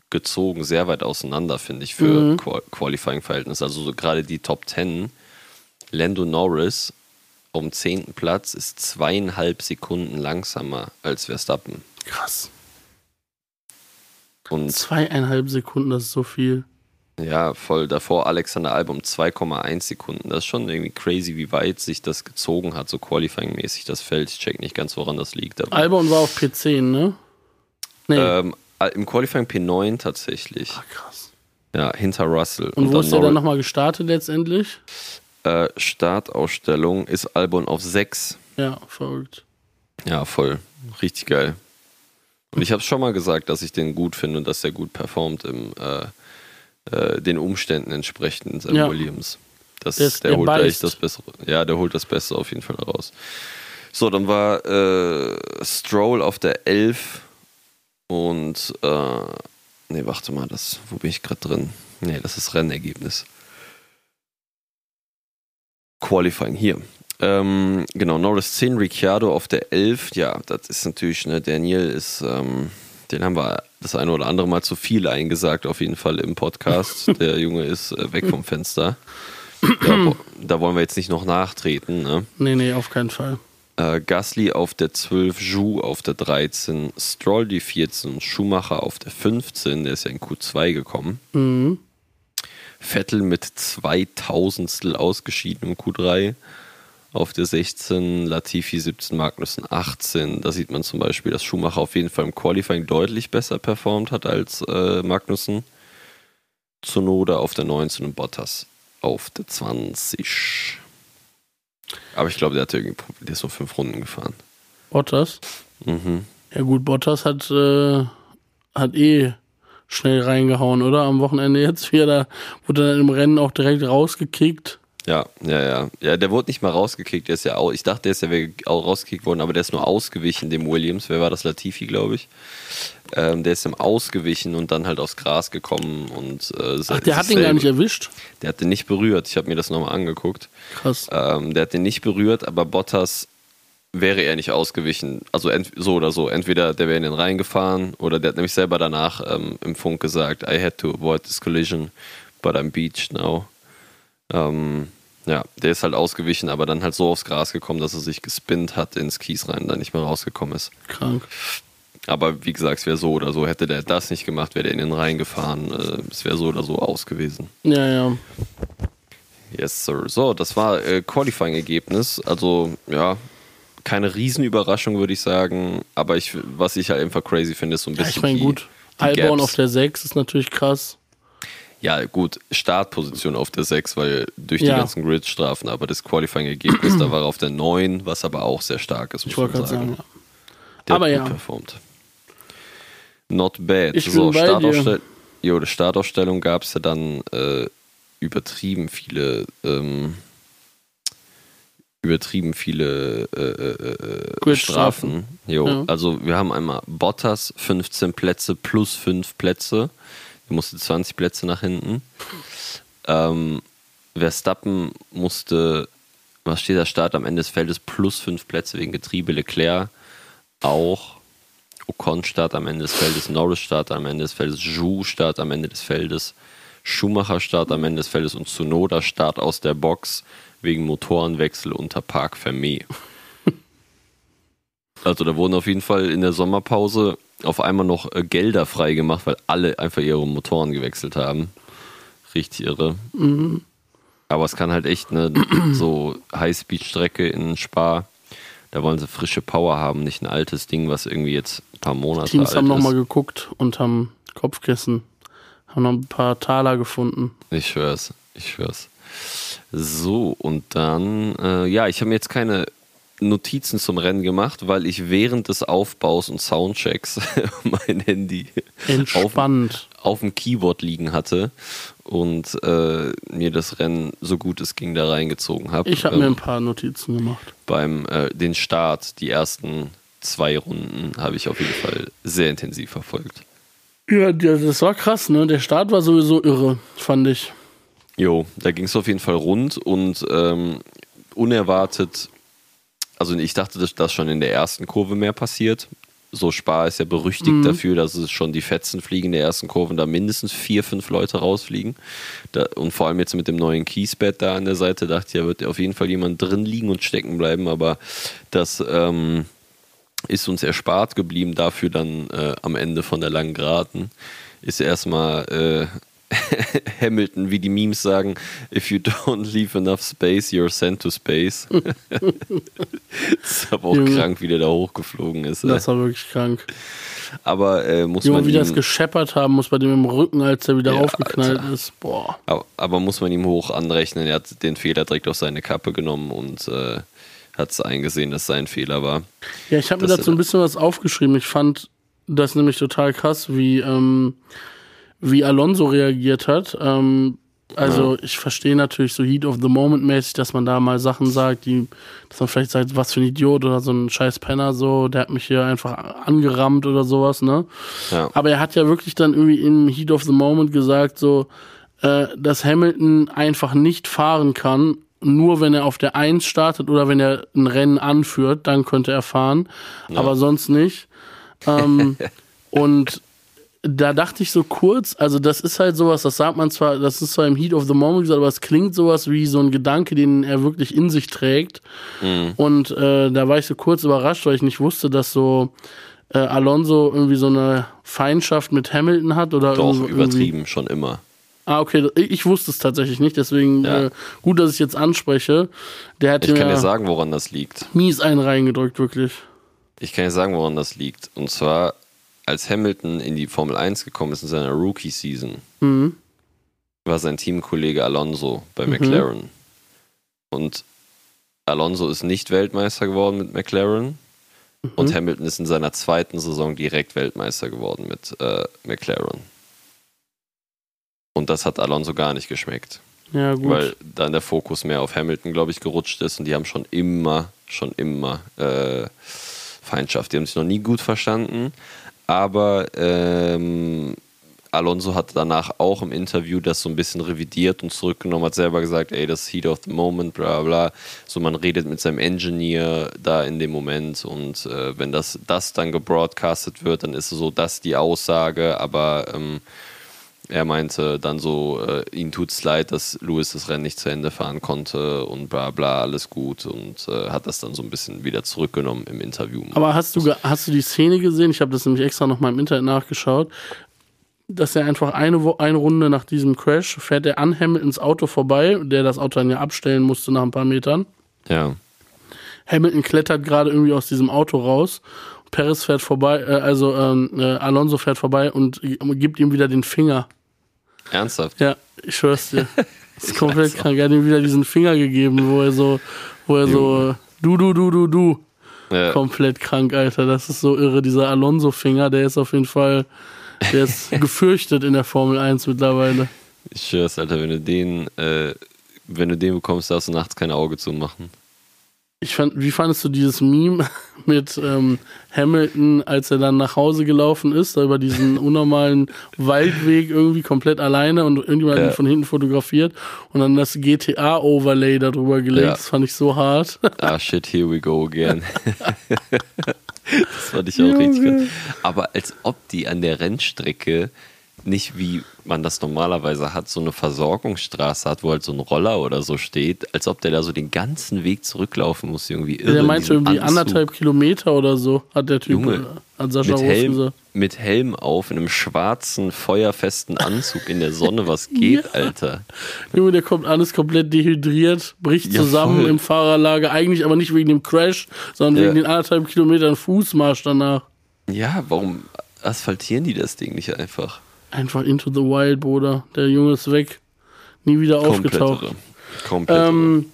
gezogen, sehr weit auseinander, finde ich, für Qual Qualifying-Verhältnisse. Also so gerade die Top 10, Lando Norris um 10. Platz ist zweieinhalb Sekunden langsamer als Verstappen. Krass. Und Zweieinhalb Sekunden, das ist so viel. Ja, voll davor Alexander Album 2,1 Sekunden. Das ist schon irgendwie crazy, wie weit sich das gezogen hat, so Qualifying-mäßig das Feld. Ich check nicht ganz, woran das liegt. Aber, Albon war auf P10, ne? Nee. ähm, Im Qualifying P9 tatsächlich. Ah, krass. Ja, hinter Russell. Und wo dann ist der dann nochmal gestartet letztendlich? äh, Startausstellung ist Albon auf 6. Ja, verrückt. Ja, voll. Richtig geil. Und ich habe schon mal gesagt, dass ich den gut finde und dass er gut performt im äh, äh, den Umständen entsprechend seinem Ja. Williams. Das, Der ist- der, der holt beißt. das Bessere. Ja, der holt das Beste auf jeden Fall raus. So, dann war äh, Stroll auf der 11 und äh, nee, warte mal, das, wo bin ich gerade drin? Nee, das ist Rennergebnis. Qualifying hier. Ähm, genau, Norris 10, Ricciardo auf der 11. Ja, das ist natürlich, ne, Daniel ist, ähm, den haben wir das eine oder andere Mal zu viel eingesagt, auf jeden Fall im Podcast. Der Junge ist äh, weg vom Fenster. Da, da wollen wir jetzt nicht noch nachtreten. Ne? Nee, nee, auf keinen Fall. Äh, Gasly auf der 12, Zhu auf der 13, Stroll die 14, Schumacher auf der 15, der ist ja in Q2 gekommen. Mhm. Vettel mit 2000 ausgeschieden im Q3 auf der 16, Latifi 17, Magnussen 18. Da sieht man zum Beispiel, dass Schumacher auf jeden Fall im Qualifying deutlich besser performt hat als äh, Magnussen. Zunoda auf der 19 und Bottas auf der 20. Aber ich glaube, der hatte irgendwie, der ist nur fünf Runden gefahren. Bottas. Mhm. Ja gut, Bottas hat, äh, hat eh schnell reingehauen, oder? Am Wochenende jetzt wieder, da wurde dann im Rennen auch direkt rausgekickt. Ja, ja, ja. Ja, der wurde nicht mal rausgekickt. Der ist ja au ich dachte, der ist ja wäre au- rausgekickt worden, aber der ist nur ausgewichen dem Williams. Wer war das? Latifi, glaube ich. Ähm, der ist ihm ausgewichen und dann halt aufs Gras gekommen und äh, Ach, der hat ihn gar nicht erwischt. Der hat den nicht berührt. Ich habe mir das nochmal angeguckt. Krass. Ähm, der hat den nicht berührt, aber Bottas wäre er nicht ausgewichen. Also so oder so. Entweder der wäre in den reingefahren oder der hat nämlich selber danach ähm, im Funk gesagt, I had to avoid this collision, but I'm beached now. Ähm, ja, der ist halt ausgewichen, aber dann halt so aufs Gras gekommen, dass er sich gespinnt hat ins Kies rein und dann nicht mehr rausgekommen ist. Krank. Aber wie gesagt, es wäre so oder so, hätte der das nicht gemacht, wäre der in den Rhein gefahren. Äh, es wäre so oder so aus gewesen. Ja, ja. Yes, sir. So, das war äh, Qualifying-Ergebnis. Also, ja, keine Riesenüberraschung, würde ich sagen. Aber ich, was ich halt einfach crazy finde, ist so ein ja bisschen. ich meine, gut. Gaps. auf der 6 ist natürlich krass. Ja, gut, Startposition auf der 6, weil durch Ja. die ganzen Grid-Strafen, aber das Qualifying-Ergebnis, da war er auf der 9, was aber auch sehr stark ist, muss Ich man sagen. sagen. ja. Der Aber hat ja. gut performt. Not bad. Ich so. Startaufstell jo, die Startaufstellung gab es ja dann äh, übertrieben viele, ähm, übertrieben viele äh, äh, äh. Strafen. Jo, Ja. also wir haben einmal Bottas 15 Plätze plus 5 Plätze. Musste 20 Plätze nach hinten. Ähm, Verstappen musste, was steht da, Start am Ende des Feldes plus 5 Plätze wegen Getriebe. Leclerc auch. Ocon Start am Ende des Feldes, Norris Start am Ende des Feldes, Zhu Start am Ende des Feldes, Schumacher Start am Ende des Feldes und Tsunoda Start aus der Box wegen Motorenwechsel unter Park Fermé. Also da wurden auf jeden Fall in der Sommerpause auf einmal noch äh, Gelder freigemacht, weil alle einfach ihre Motoren gewechselt haben. Richtig irre. Aber es kann halt echt eine so Highspeed-Strecke in Spa. Da wollen sie frische Power haben, nicht ein altes Ding, was irgendwie jetzt ein paar Monate Teams alt haben ist. nochmal geguckt und haben Kopfkissen, haben noch ein paar Taler gefunden. Ich schwör's, ich schwör's. So, und dann, äh, ja, ich habe mir jetzt keine Notizen zum Rennen gemacht, weil ich während des Aufbaus und Soundchecks mein Handy auf, Entspannt. auf dem Keyboard liegen hatte und äh, mir das Rennen so gut es ging da reingezogen habe. Ich habe mir ein paar Notizen gemacht. beim äh, den Start, die ersten zwei Runden, habe ich auf jeden Fall sehr intensiv verfolgt. Ja, das war krass, ne? Der Start war sowieso irre, fand ich. Jo, da ging es auf jeden Fall rund und ähm, unerwartet, also ich dachte, dass das schon in der ersten Kurve mehr passiert. So Spa ist ja berüchtigt dafür, dass es schon die Fetzen fliegen in der ersten Kurve und da mindestens vier, fünf Leute rausfliegen. Da, und vor allem jetzt mit dem neuen Kiesbett da an der Seite, dachte ich, da wird auf jeden Fall jemand drin liegen und stecken bleiben, aber das ähm, ist uns erspart geblieben, dafür dann äh, am Ende von der langen Geraden ist erstmal äh, Hamilton, wie die Memes sagen, if you don't leave enough space, you're sent to space. das ist aber auch Junge. krank, wie der da hochgeflogen ist. Das war wirklich krank. Aber äh, muss Junge, man wie das ihm, gescheppert haben muss bei dem im Rücken, als er wieder Ja, aufgeknallt Alter. ist. Boah. aber, aber muss man ihm hoch anrechnen. Er hat den Fehler direkt auf seine Kappe genommen und äh, hat es eingesehen, dass sein Fehler war. Ja, ich habe mir Das- dazu ein bisschen was aufgeschrieben. Ich fand das nämlich total krass, wie, ähm, wie Alonso reagiert hat. Ähm, also ich verstehe natürlich so Heat of the Moment mäßig, dass man da mal Sachen sagt, die, dass man vielleicht sagt, was für ein Idiot oder so ein scheiß Penner so, der hat mich hier einfach angerammt oder sowas, ne? Ja. Aber er hat ja wirklich dann irgendwie im Heat of the Moment gesagt, so, äh, dass Hamilton einfach nicht fahren kann, nur wenn er auf der 1 startet oder wenn er ein Rennen anführt, dann könnte er fahren, aber sonst nicht. Ähm, und da dachte ich so kurz, also das ist halt sowas, das sagt man zwar, das ist zwar im Heat of the Moment gesagt, aber es klingt sowas wie so ein Gedanke, den er wirklich in sich trägt. Und äh, da war ich so kurz überrascht, weil ich nicht wusste, dass so äh, Alonso irgendwie so eine Feindschaft mit Hamilton hat oder Doch, irgendwie- übertrieben, schon immer. Ah, okay, ich wusste es tatsächlich nicht, deswegen Ja. äh, gut, dass ich jetzt anspreche. Der hat Ich kann dir sagen, woran das liegt. mies einen reingedrückt, wirklich. Ich kann dir sagen, woran das liegt. Und zwar, als Hamilton in die Formel 1 gekommen ist in seiner Rookie-Season, Mhm. war sein Teamkollege Alonso bei McLaren. Und Alonso ist nicht Weltmeister geworden mit McLaren. Und Hamilton ist in seiner zweiten Saison direkt Weltmeister geworden mit äh, McLaren. Und das hat Alonso gar nicht geschmeckt. Ja, gut. weil dann der Fokus mehr auf Hamilton, glaube ich, gerutscht ist und die haben schon immer, schon immer äh, Feindschaft. Die haben sich noch nie gut verstanden, aber ähm, Alonso hat danach auch im Interview das so ein bisschen revidiert und zurückgenommen, hat selber gesagt, ey, das ist Heat of the Moment, bla bla. So, man redet mit seinem Engineer da in dem Moment und äh, wenn das, das dann gebroadcastet wird, dann ist so, das die Aussage, aber ähm, er meinte dann so, äh, ihm tut's leid, dass Lewis das Rennen nicht zu Ende fahren konnte und bla bla, alles gut und äh, hat das dann so ein bisschen wieder zurückgenommen im Interview. Aber hast du, hast du die Szene gesehen? Ich habe das nämlich extra noch mal im Internet nachgeschaut. Dass er einfach eine, eine Runde nach diesem Crash fährt er an Hamiltons Auto vorbei, der das Auto dann ja abstellen musste nach ein paar Metern. Ja, Hamilton klettert gerade irgendwie aus diesem Auto raus. Perez fährt vorbei, äh, also ähm, äh, Alonso fährt vorbei und gibt ihm wieder den Finger. ernsthaft. Ja, ich schwör's dir. Das ist komplett krank. Er hat ihm wieder diesen Finger gegeben, wo er so, wo er so, äh, du, du, du, du, du. Ja, Komplett krank, Alter. Das ist so irre. Dieser Alonso-Finger, der ist auf jeden Fall, der ist gefürchtet in der Formel 1 mittlerweile. ich schwör's, Alter, wenn du den, äh, wenn du den bekommst, darfst du nachts kein Auge zumachen. Ich fand, wie fandest du dieses Meme mit ähm, Hamilton, als er dann nach Hause gelaufen ist, da über diesen unnormalen Waldweg irgendwie komplett alleine und irgendjemand Ja. von hinten fotografiert und dann das GTA-Overlay darüber gelegt. Ja. Das fand ich so hart. Ah, shit, here we go again. das fand ich auch richtig gut. Aber als ob die an der Rennstrecke nicht wie man das normalerweise hat, so eine Versorgungsstraße hat, wo halt so ein Roller oder so steht, als ob der da so den ganzen Weg zurücklaufen muss, irgendwie irre. der in meinte irgendwie Anzug. anderthalb Kilometer oder so, hat der Typ, Junge, äh, hat Sascha mit Helm, gesagt. mit Helm auf, in einem schwarzen, feuerfesten Anzug in der Sonne. Was geht, Alter? Junge, der kommt alles komplett dehydriert, bricht Ja, zusammen voll. im Fahrerlager, eigentlich aber nicht wegen dem Crash, sondern Ja. wegen den anderthalb Kilometern Fußmarsch danach. Ja, warum asphaltieren die das Ding nicht einfach? Einfach into the wild, Bruder. Der Junge ist weg. Nie wieder aufgetaucht. Komplett. Ähm,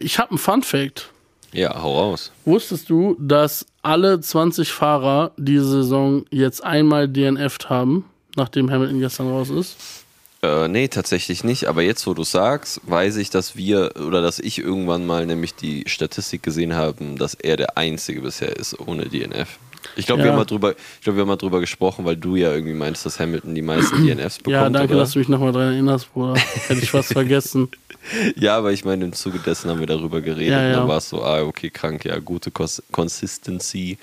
ich habe einen Fun Fact. Ja, hau raus. Wusstest du, dass alle 20 Fahrer diese Saison jetzt einmal DNF'd haben, nachdem Hamilton gestern raus ist? Äh, nee, tatsächlich nicht. Aber jetzt, wo du sagst, weiß ich, dass wir oder dass ich irgendwann mal nämlich die Statistik gesehen haben, dass er der Einzige bisher ist ohne DNF. Ich glaube, wir, Ja. haben mal drüber- ich glaub, wir haben mal drüber gesprochen, weil du ja irgendwie meinst, dass Hamilton die meisten DNFs bekommt. ja, danke, oder? dass du mich nochmal dran erinnerst, Bruder. Hätte ich fast vergessen. Ja, aber ich meine, im Zuge dessen haben wir darüber geredet. Ja, Und ja. dann war es so, ah, okay, krank, ja, gute Cons Consistency.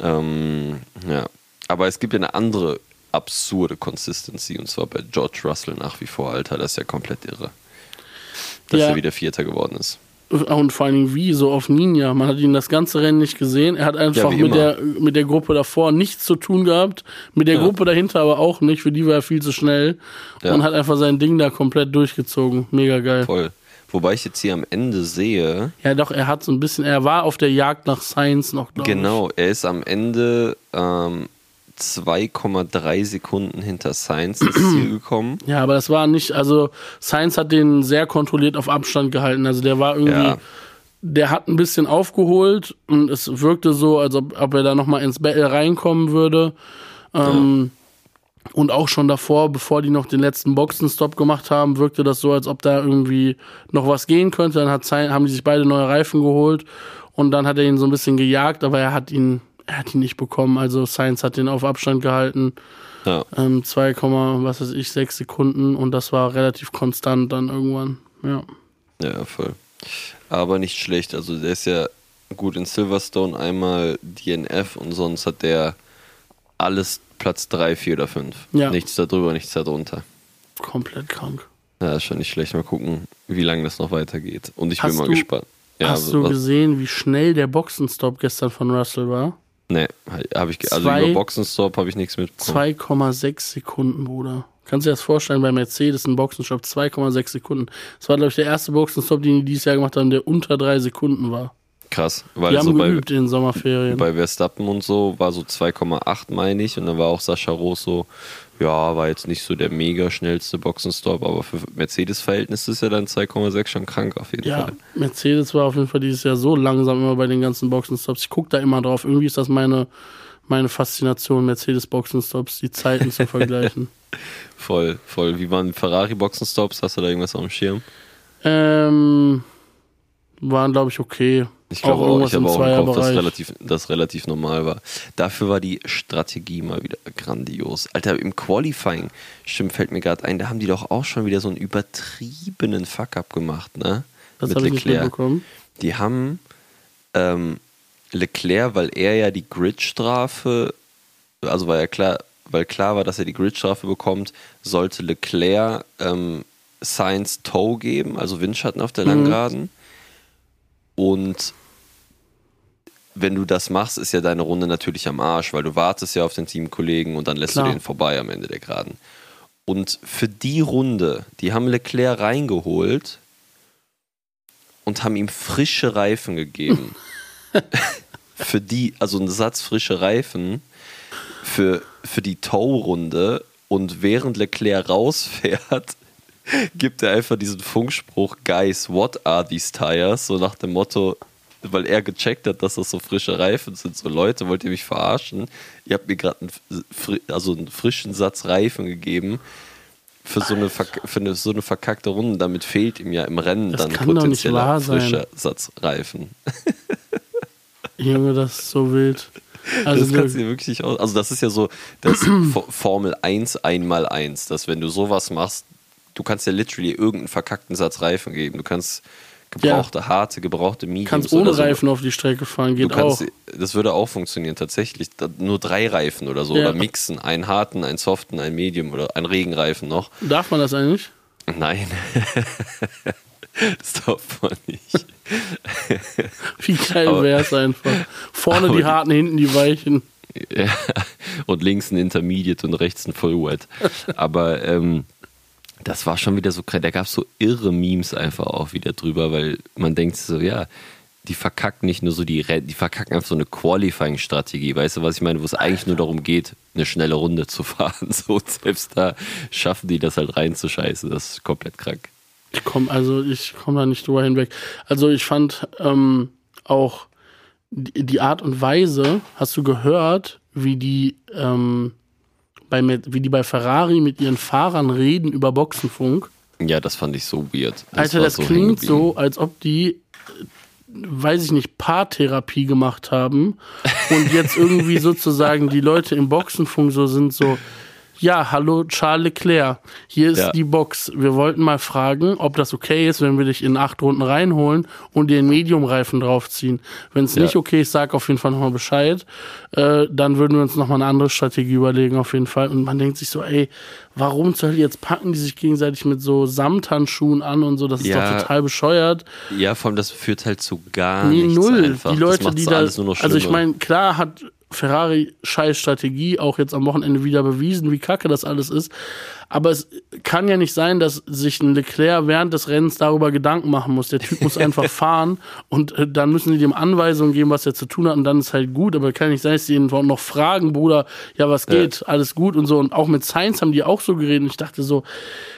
Ähm, ja. Aber es gibt ja eine andere absurde Consistency und zwar bei George Russell nach wie vor, Alter. Das ist ja komplett irre. Dass er wieder Vierter geworden ist. Und vor allen Dingen wie, so auf Ninja. Man hat ihn das ganze Rennen nicht gesehen. Er hat einfach wie mit der, mit der Gruppe davor nichts zu tun gehabt. Mit der Ja. Gruppe dahinter aber auch nicht. Für die war er viel zu schnell. Ja. Und hat einfach sein Ding da komplett durchgezogen. Mega geil. Voll. Wobei ich jetzt hier am Ende sehe, Ja, doch, er hat so ein bisschen, er war auf der Jagd nach Science noch, glaube genau, er ist am Ende ähm, 2,3 Sekunden hinter Sainz ins Ziel gekommen. Ja, aber das war nicht, also Science hat den sehr kontrolliert auf Abstand gehalten. Also der war irgendwie, Ja. der hat ein bisschen aufgeholt und es wirkte so, als ob, ob er da nochmal ins Battle reinkommen würde. Ähm, Und auch schon davor, bevor die noch den letzten Boxenstopp gemacht haben, wirkte das so, als ob da irgendwie noch was gehen könnte. Dann hat, Sainz- haben die sich beide neue Reifen geholt und dann hat er ihn so ein bisschen gejagt, aber er hat ihn, er hat ihn nicht bekommen. Also Science hat ihn auf Abstand gehalten. Ja. Ähm, 2, was weiß ich, 6 Sekunden und das war relativ konstant dann irgendwann. Ja. Ja, voll. Aber nicht schlecht. Also der ist ja gut in Silverstone einmal DNF und sonst hat der alles Platz 3, 4 oder 5. Ja. Nichts darüber, nichts darunter. Komplett krank. Ja, ist schon nicht schlecht. Mal gucken, wie lange das noch weitergeht. Und ich Hast bin mal du- gespannt. Ja, Hast also du gesehen, wie schnell der Boxenstopp gestern von Russell war? Nee, habe ich also Zwei- über Boxenstopp habe ich nichts mitbekommen. 2,6 Sekunden, Bruder. Kannst du dir das vorstellen, bei Mercedes ein Boxenstopp 2,6 Sekunden. Das war, glaube ich, der erste Boxenstopp, den die dieses Jahr gemacht haben, der unter drei Sekunden war. Krass, Die weil haben so bei, geübt in den Sommerferien. bei Verstappen und so war so 2,8 meine ich und dann war auch Sascha Roos so, ja, war jetzt nicht so der mega schnellste Boxenstopp, aber für Mercedes-Verhältnisse ist ja dann 2,6 schon krank auf jeden ja, Fall. Mercedes war auf jeden Fall dieses Jahr so langsam immer bei den ganzen Boxenstops. Ich gucke da immer drauf. Irgendwie ist das meine, meine Faszination, Mercedes-Boxenstops, die Zeiten zu vergleichen. Voll, voll. Wie waren Ferrari-Boxenstops? Hast du da irgendwas auf dem Schirm? Ähm, waren, glaube ich, okay. Ich glaube auch, ich habe auch im Kopf, dass relativ, das relativ normal war. Dafür war die Strategie mal wieder grandios. Alter, im Qualifying, stimmt, fällt mir gerade ein, da haben die doch auch schon wieder so einen übertriebenen Fuck-up gemacht, ne? Das Mit Leclerc. Die haben ähm, Leclerc, weil er ja die Gridstrafe, also war ja klar, weil klar war, dass er die Gridstrafe bekommt, sollte Leclerc ähm, Sainz Toe geben, also Windschatten auf der Langgeraden. Und wenn du das machst, ist ja deine Runde natürlich am Arsch, weil du wartest ja auf den Teamkollegen und dann lässt Klar. du den vorbei am Ende der Geraden. Und für die Runde, die haben Leclerc reingeholt und haben ihm frische Reifen gegeben. für die, also einen Satz frische Reifen für, für die Tow-Runde und während Leclerc rausfährt, gibt er einfach diesen Funkspruch, Guys, what are these tires? So nach dem Motto, weil er gecheckt hat, dass das so frische Reifen sind. So Leute, wollt ihr mich verarschen? Ihr habt mir gerade einen, also einen frischen Satz Reifen gegeben für so eine, für eine, so eine verkackte Runde. Damit fehlt ihm ja im Rennen Das dann potenzieller sein. frischer Satz Reifen. Junge, das ist so wild. Also das kannst du dir wirklich nicht aus. Also, das ist ja so das Fo- Formel 1 einmal 1, dass wenn du sowas machst, du kannst ja literally irgendeinen verkackten Satz Reifen geben. Du kannst gebrauchte, harte, gebrauchte Mediums kannst oder ohne so. Reifen auf die Strecke fahren, geht auch. kannst, das würde auch funktionieren, tatsächlich. Nur drei Reifen oder so. Ja. Oder mixen. Einen harten, einen soften, einen Medium oder einen Regenreifen noch. Darf man das eigentlich? Nein. das darf man nicht. Wie geil wäre es einfach. Vorne die- harten, hinten die weichen. Ja, und links ein Intermediate und rechts ein Full Wet. Aber ähm, das war schon wieder so, da gab es so irre Memes einfach auch wieder drüber, weil man denkt so, ja, die verkacken nicht nur so die Rennen, die verkacken einfach so eine Qualifying-Strategie, weißt du, was ich meine, wo es eigentlich nur darum geht, eine schnelle Runde zu fahren. So, und selbst da schaffen die das halt reinzuscheißen. Das ist komplett krank. Ich komme also ich komme da nicht drüber hinweg. Also ich fand ähm, auch die, Art und Weise, hast du gehört, wie die ähm, bei wie die bei Ferrari mit ihren Fahrern reden über Boxenfunk? Ja, das fand ich so weird. Alter, war das hängen klingt so, als ob die, äh, weiß ich nicht, Paartherapie gemacht haben und jetzt irgendwie sozusagen die Leute im Boxenfunk so sind so, ja, hallo Charles Leclerc, hier ist Ja. die Box. Wir wollten mal fragen, ob das okay ist, wenn wir dich in acht Runden reinholen und dir einen Medium-Reifen draufziehen. Wenn es Ja. nicht okay ist, sag auf jeden Fall nochmal Bescheid. Äh, dann würden wir uns nochmal eine andere Strategie überlegen, auf jeden Fall. Und man denkt sich so, ey, warum Hölle jetzt packen die sich gegenseitig mit so Samthandschuhen an und so? Das ist Ja. doch total bescheuert. Ja, vor allem das führt halt zu gar Nee, nichts null. einfach. Die Leute, die da. Also ich meine, klar hat Ferrari scheiß Strategie auch jetzt am Wochenende wieder bewiesen, wie kacke das alles ist. Aber es kann ja nicht sein, dass sich ein Leclerc während des Rennens darüber Gedanken machen muss. Der Typ muss einfach fahren und äh, dann müssen die dem Anweisungen geben, was er zu tun hat und dann ist halt gut. Aber kann nicht sein, dass die ihn noch fragen, Bruder, ja, was geht, alles gut und so. Und auch mit Science haben die auch so geredet. Und ich dachte so,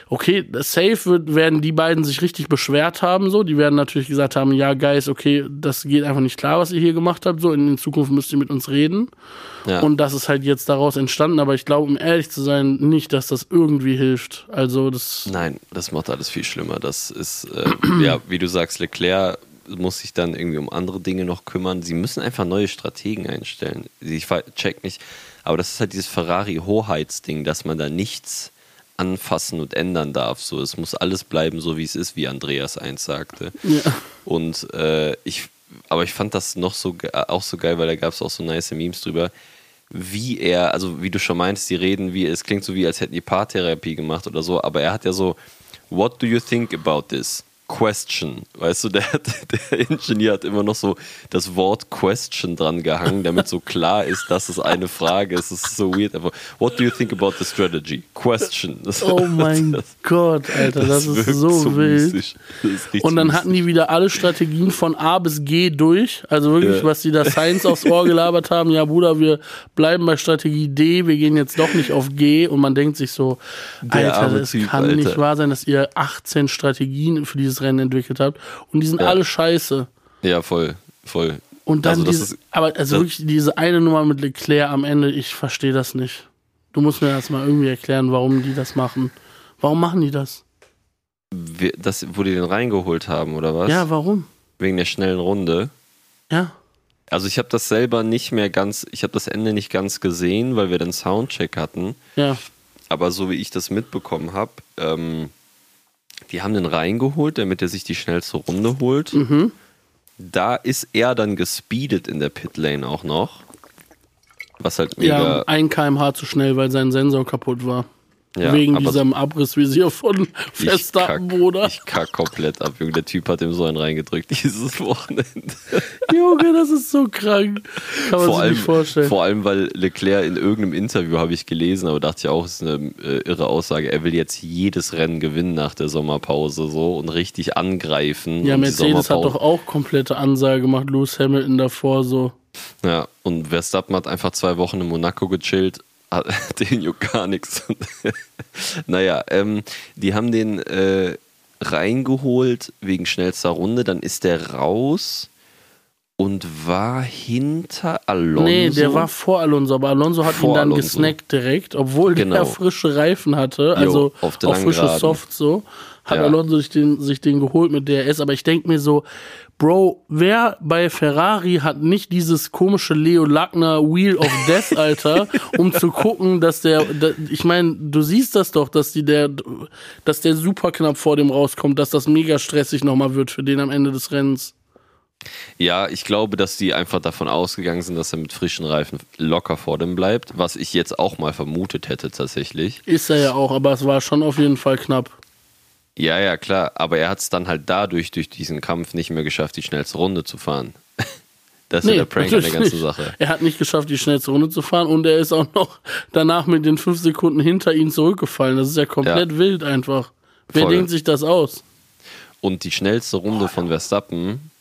okay, safe wird, werden die beiden sich richtig beschwert haben, so. Die werden natürlich gesagt haben, ja, Guys, okay, das geht einfach nicht klar, was ihr hier gemacht habt, so. In, in Zukunft müsst ihr mit uns reden. Ja. Und das ist halt jetzt daraus entstanden. Aber ich glaube, um ehrlich zu sein, nicht, dass das irgendwie hilft. Also, das, Nein, das macht alles viel schlimmer. Das ist, äh, ja, wie du sagst, Leclerc muss sich dann irgendwie um andere Dinge noch kümmern. Sie müssen einfach neue Strategen einstellen. Ich check nicht, aber das ist halt dieses Ferrari-Hoheitsding, dass man da nichts anfassen und ändern darf. So, es muss alles bleiben, so wie es ist, wie Andreas eins sagte. ja. Und äh, ich, aber ich fand das noch so auch so geil, weil da gab es auch so nice Memes drüber, wie er, also wie du schon meinst, die reden, wie es klingt so wie, als hätten die Paartherapie gemacht oder so, aber er hat ja so, what do you think about this? Question. Weißt du, der, der Ingenieur hat immer noch so das Wort Question dran gehangen, damit so klar ist, dass es eine Frage ist. Es ist so weird. Aber what do you think about the strategy? Question. Das, Oh mein das, Gott, Alter, das, ist wirkt so, wild. Das ist Und dann hatten die wieder alle Strategien von A bis G durch. Also wirklich, Ja. was die da Science aufs Ohr gelabert haben. Ja, Bruder, wir bleiben bei Strategie D, wir gehen jetzt doch nicht auf G. Und man denkt sich so, Alter, es kann Alter. nicht wahr sein, dass ihr 18 Strategien für dieses Rennen entwickelt habt. Und die sind Ja. alle scheiße. Ja, voll, voll. Und dann Also dieses, ist- aber also wirklich diese eine Nummer mit Leclerc am Ende, ich verstehe das nicht. Du musst mir das mal irgendwie erklären, warum die das machen. Warum machen die das? Das, wo die den reingeholt haben, oder was? Ja, warum? Wegen der schnellen Runde. Ja. Also ich habe das selber nicht mehr ganz, ich habe das Ende nicht ganz gesehen, weil wir den Soundcheck hatten. Ja. Aber so wie ich das mitbekommen habe, ähm, die haben den reingeholt, damit er sich die schnellste Runde holt. Mhm. Da ist er dann gespeedet in der Pitlane auch noch. was halt mega. Ja, ein kmh zu schnell, weil sein Sensor kaputt war. Ja, Wegen diesem Abrissvisier von Verstappen, Bruder. Ich kack komplett ab, Junge. Der Typ hat ihm so einen reingedrückt dieses Wochenende. Junge, das ist so krank. Kann man vor sich allem, nicht vorstellen. vor allem, weil Leclerc in irgendeinem Interview habe ich gelesen, aber dachte ich auch, ist eine äh, irre Aussage. Er will jetzt jedes Rennen gewinnen nach der Sommerpause so und richtig angreifen. ja, Mercedes hat doch auch komplette Ansage gemacht, Lewis Hamilton davor so. Ja, und Verstappen hat einfach zwei Wochen in Monaco gechillt, den juckt gar nichts. naja, ähm, die haben den äh, reingeholt wegen schnellster Runde, dann ist der raus und war hinter Alonso. Nee, der war vor Alonso, aber Alonso hat Vor ihn dann Alonso. gesnackt direkt, obwohl Genau. der frische Reifen hatte, also auf der auch langen frische. Soft so, hat Ja. Alonso sich den, sich den geholt mit DRS, aber ich denke mir so, Bro, wer bei Ferrari hat nicht dieses komische Leo Lackner Wheel of Death, Alter, um zu gucken, dass der, da, ich meine, du siehst das doch, dass die der, dass der super knapp vor dem rauskommt, dass das mega stressig nochmal wird für den am Ende des Rennens. Ja, ich glaube, dass die einfach davon ausgegangen sind, dass er mit frischen Reifen locker vor dem bleibt, was ich jetzt auch mal vermutet hätte tatsächlich. Ist er ja auch, aber es war schon auf jeden Fall knapp. Ja, ja, klar, aber er hat es dann halt dadurch, durch diesen Kampf, nicht mehr geschafft, die schnellste Runde zu fahren. Das ist ja der Prank an der ganzen nicht. Sache. Er hat nicht geschafft, die schnellste Runde zu fahren und er ist auch noch danach mit den fünf Sekunden hinter ihm zurückgefallen. Das ist ja komplett wild einfach. Wer Voll. denkt sich das aus? Und die schnellste Runde von Verstappen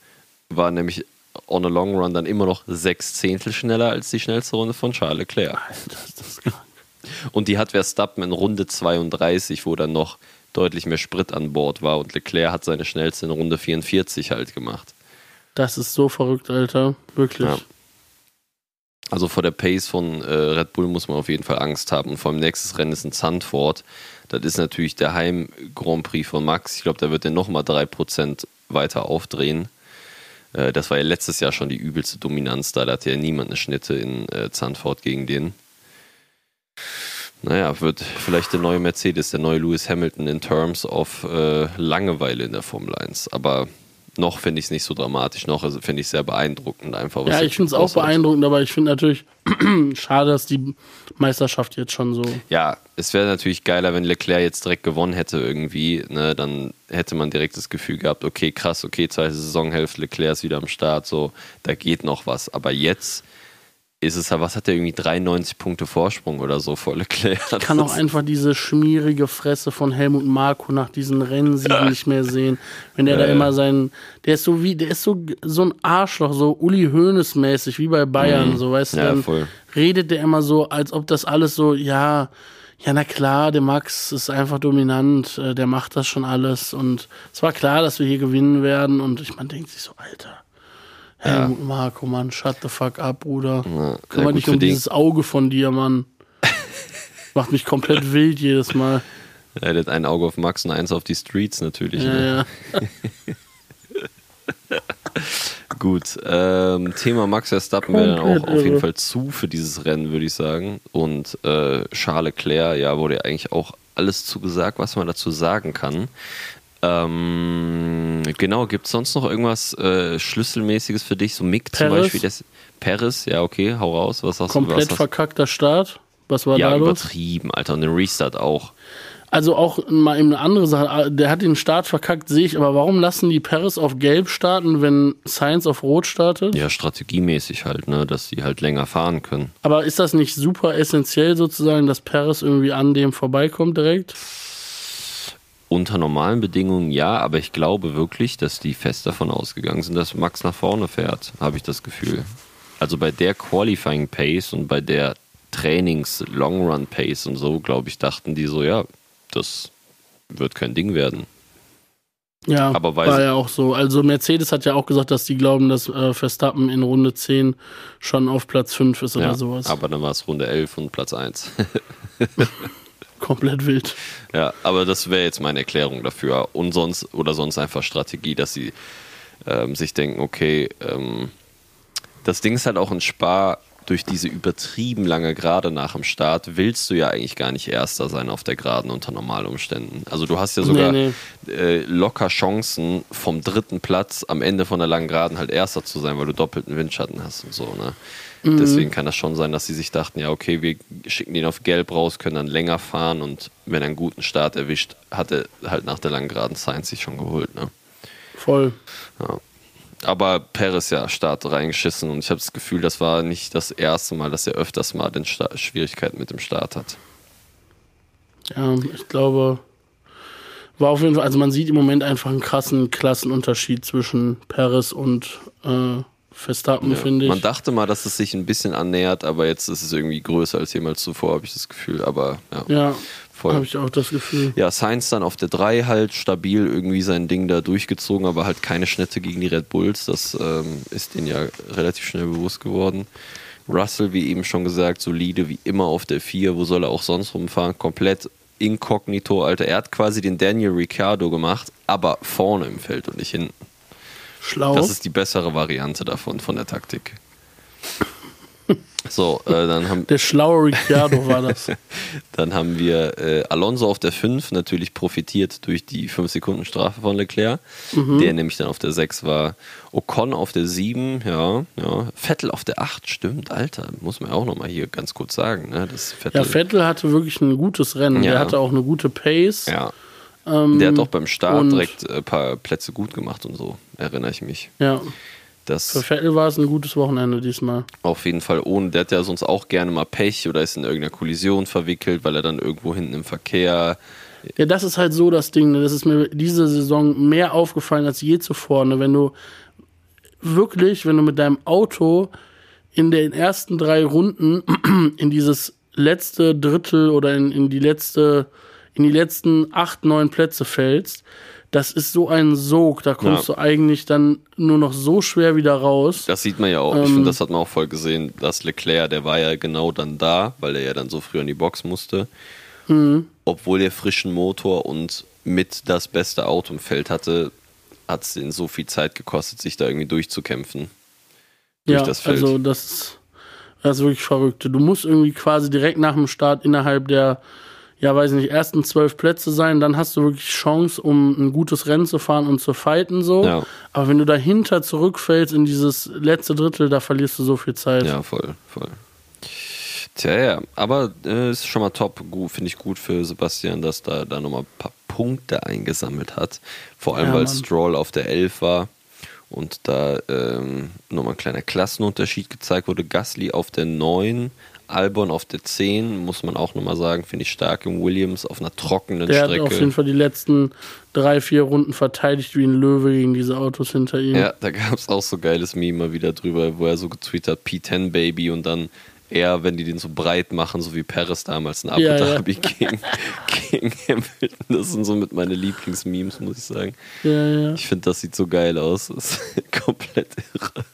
war nämlich on a long run dann immer noch sechs Zehntel schneller als die schnellste Runde von Charles Leclerc. Alter, ist das krank. Und die hat Verstappen in Runde 32, wo dann noch deutlich mehr Sprit an Bord war und Leclerc hat seine schnellste in Runde 44 halt gemacht. Das ist so verrückt, Alter. Wirklich. Ja. Also vor der Pace von äh, Red Bull muss man auf jeden Fall Angst haben. Und vor allem nächstes Rennen ist in Zandvoort. Das ist natürlich der Heim Grand Prix von Max. Ich glaube, da wird er nochmal 3% weiter aufdrehen. Äh, das war ja letztes Jahr schon die übelste Dominanz da. Da hatte ja niemand eine Schnitte in äh, Zandvoort gegen den. Naja, wird vielleicht der neue Mercedes, der neue Lewis Hamilton in terms of äh, Langeweile in der Formel 1. Aber noch finde ich es nicht so dramatisch, noch finde ich es sehr beeindruckend einfach. Ja, ich finde es auch beeindruckend, aber ich finde natürlich schade, dass die Meisterschaft jetzt schon so. Ja, es wäre natürlich geiler, wenn Leclerc jetzt direkt gewonnen hätte irgendwie, ne, dann hätte man direkt das Gefühl gehabt, okay, krass, okay, zweite Saisonhälfte, Leclerc ist wieder am Start, so, da geht noch was. Aber jetzt ist es ja, was hat der irgendwie 93 Punkte Vorsprung oder so vor Leclerc? Ich kann auch einfach diese schmierige Fresse von Helmut Marko nach diesen Rennsiegen nicht mehr sehen. Wenn der da Ja, ja. immer sein, der ist so wie, der ist so, so ein Arschloch, so Uli Hoeneß mäßig, wie bei Bayern, so weißt du, Mhm. Ja, dann voll. redet der immer so, als ob das alles so, ja, ja, na klar, der Max ist einfach dominant, äh, der macht das schon alles und es war klar, dass wir hier gewinnen werden und ich man denkt sich so, Alter, Helmut Marko, Mann, shut the fuck up, Bruder. Ja, dich für um dieses Auge von dir, Mann. Macht mich komplett wild jedes Mal. Ja, der hat ein Auge auf Max und eins auf die Streets natürlich. Ja, ne? ja. Gut, ähm, Thema Max Verstappen wäre dann auch auf jeden. Fall zu für dieses Rennen, würde ich sagen. Und äh, Charles Leclerc, ja, wurde ja eigentlich auch alles zugesagt, was man dazu sagen kann. Ähm, genau, gibt es sonst noch irgendwas äh, Schlüsselmäßiges für dich? So Mick zum Perez? Beispiel. Das, Paris, ja, okay, hau raus. Was hast du? Komplett Was hast, verkackter Start. Was war ja, da los? übertrieben, Alter. Und den Restart auch. Also auch mal eben eine andere Sache. Der hat den Start verkackt, sehe ich. Aber warum lassen die Paris auf Gelb starten, wenn Science auf Rot startet? Ja, strategiemäßig halt, ne, dass die halt länger fahren können. Aber ist das nicht super essentiell sozusagen, dass Paris irgendwie an dem vorbeikommt direkt? Unter normalen Bedingungen ja, aber ich glaube wirklich, dass die fest davon ausgegangen sind, dass Max nach vorne fährt, habe ich das Gefühl. Also bei der Qualifying Pace und bei der Trainings Long Run Pace und so, glaube ich, dachten die so, ja, das wird kein Ding werden. Ja, Aber war ja auch so. Also Mercedes hat ja auch gesagt, dass die glauben, dass äh, Verstappen in Runde 10 schon auf Platz 5 ist oder Ja, sowas. aber dann war es Runde 11 und Platz 1. Komplett wild. Ja, aber das wäre jetzt meine Erklärung dafür. Und sonst, oder sonst einfach Strategie, dass sie ähm, sich denken, okay, ähm, das Ding ist halt auch in Spa, durch diese übertrieben lange Gerade nach dem Start willst du ja eigentlich gar nicht Erster sein auf der Geraden unter Normalumständen. Also du hast ja sogar Nee, Äh, locker Chancen vom dritten Platz am Ende von der langen Geraden halt Erster zu sein, weil du doppelten Windschatten hast und so. Ne? Deswegen kann das schon sein, dass sie sich dachten, ja okay, wir schicken den auf Gelb raus, können dann länger fahren und wenn er einen guten Start erwischt, hat er halt nach der langen Geraden Science sich schon geholt. Ne? Voll. Ja. Aber Perez ja Start reingeschissen und ich habe das Gefühl, das war nicht das erste Mal, dass er öfters mal den Sta Schwierigkeiten mit dem Start hat. Ja, ich glaube, war auf jeden Fall, also man sieht im Moment einfach einen krassen Klassenunterschied zwischen Paris und äh, Verstappen, Ja. finde ich. Man dachte mal, dass es sich ein bisschen annähert, aber jetzt ist es irgendwie größer als jemals zuvor, habe ich das Gefühl. Aber ja, ja, habe ich auch das Gefühl. Ja, Sainz dann auf der 3 halt stabil irgendwie sein Ding da durchgezogen, aber halt keine Schnitte gegen die Red Bulls. Das ähm, ist denen ja relativ schnell bewusst geworden. Russell, wie eben schon gesagt, solide wie immer auf der 4. Wo soll er auch sonst rumfahren? Komplett inkognito, Alter. Er hat quasi den Daniel Ricciardo gemacht, aber vorne im Feld und nicht hinten. Schlau. Das ist die bessere Variante davon, von der Taktik. So, äh, dann haben, Der schlaue Ricciardo war das. Dann haben wir äh, Alonso auf der 5, natürlich profitiert durch die 5-Sekunden-Strafe von Leclerc, der nämlich dann auf der 6 war. Ocon auf der 7, ja, ja. Vettel auf der 8, stimmt, Alter, muss man auch nochmal hier ganz kurz sagen. Ne? Das Vettel, Ja, Vettel hatte wirklich ein gutes Rennen. Ja. Der hatte auch eine gute Pace. ja. Ähm, Der hat doch beim Start direkt ein paar Plätze gut gemacht und so, erinnere ich mich. Ja, für Das Vettel war es ein gutes Wochenende diesmal. auf jeden Fall ohne, der hat ja sonst auch gerne mal Pech oder ist in irgendeiner Kollision verwickelt, weil er dann irgendwo hinten im Verkehr Ja, das ist halt so das Ding. Ne? Das ist mir diese Saison mehr aufgefallen als je zuvor. Ne? Wenn du wirklich, wenn du mit deinem Auto in den ersten drei Runden in dieses letzte Drittel oder in, in die letzte, in die letzten acht, neun Plätze fällst, das ist so ein Sog. Da kommst Ja. du eigentlich dann nur noch so schwer wieder raus. Das sieht man ja auch. ich finde, das hat man auch voll gesehen, dass Leclerc, der war ja genau dann da, weil er ja dann so früh in die Box musste. Obwohl er frischen Motor und mit das beste Auto im Feld hatte, hat es ihn so viel Zeit gekostet, sich da irgendwie durchzukämpfen. Durch ja, das Feld. also das, das ist wirklich verrückt. Du musst irgendwie quasi direkt nach dem Start innerhalb der, ja weiß nicht, ersten zwölf Plätze sein, dann hast du wirklich Chance, um ein gutes Rennen zu fahren und zu fighten so. Ja. Aber wenn du dahinter zurückfällst in dieses letzte Drittel, da verlierst du so viel Zeit. Ja, voll, voll. Tja, ja, aber äh, ist schon mal top. Gut, Finde ich gut für Sebastian, dass da, da nochmal ein paar Punkte eingesammelt hat. Vor allem, Ja, weil Mann. Stroll auf der 11 war und da ähm, nochmal ein kleiner Klassenunterschied gezeigt wurde. Gasly auf der 9, Albon auf der 10, muss man auch nochmal sagen, finde ich stark im Williams auf einer trockenen Der hat auf jeden Strecke. Fall die letzten drei, vier Runden verteidigt wie ein Löwe gegen diese Autos hinter ihm. Ja, da gab es auch so geiles Meme mal wieder drüber, wo er so getweetet hat, P10 Baby und dann er, wenn die den so breit machen, so wie Paris damals in Abu Ja, ja. Dhabi gegen, gegen Hamilton. Das sind so mit meine Lieblingsmemes, muss ich sagen. ja, ja. Ich finde, das sieht so geil aus. Das ist komplett irre.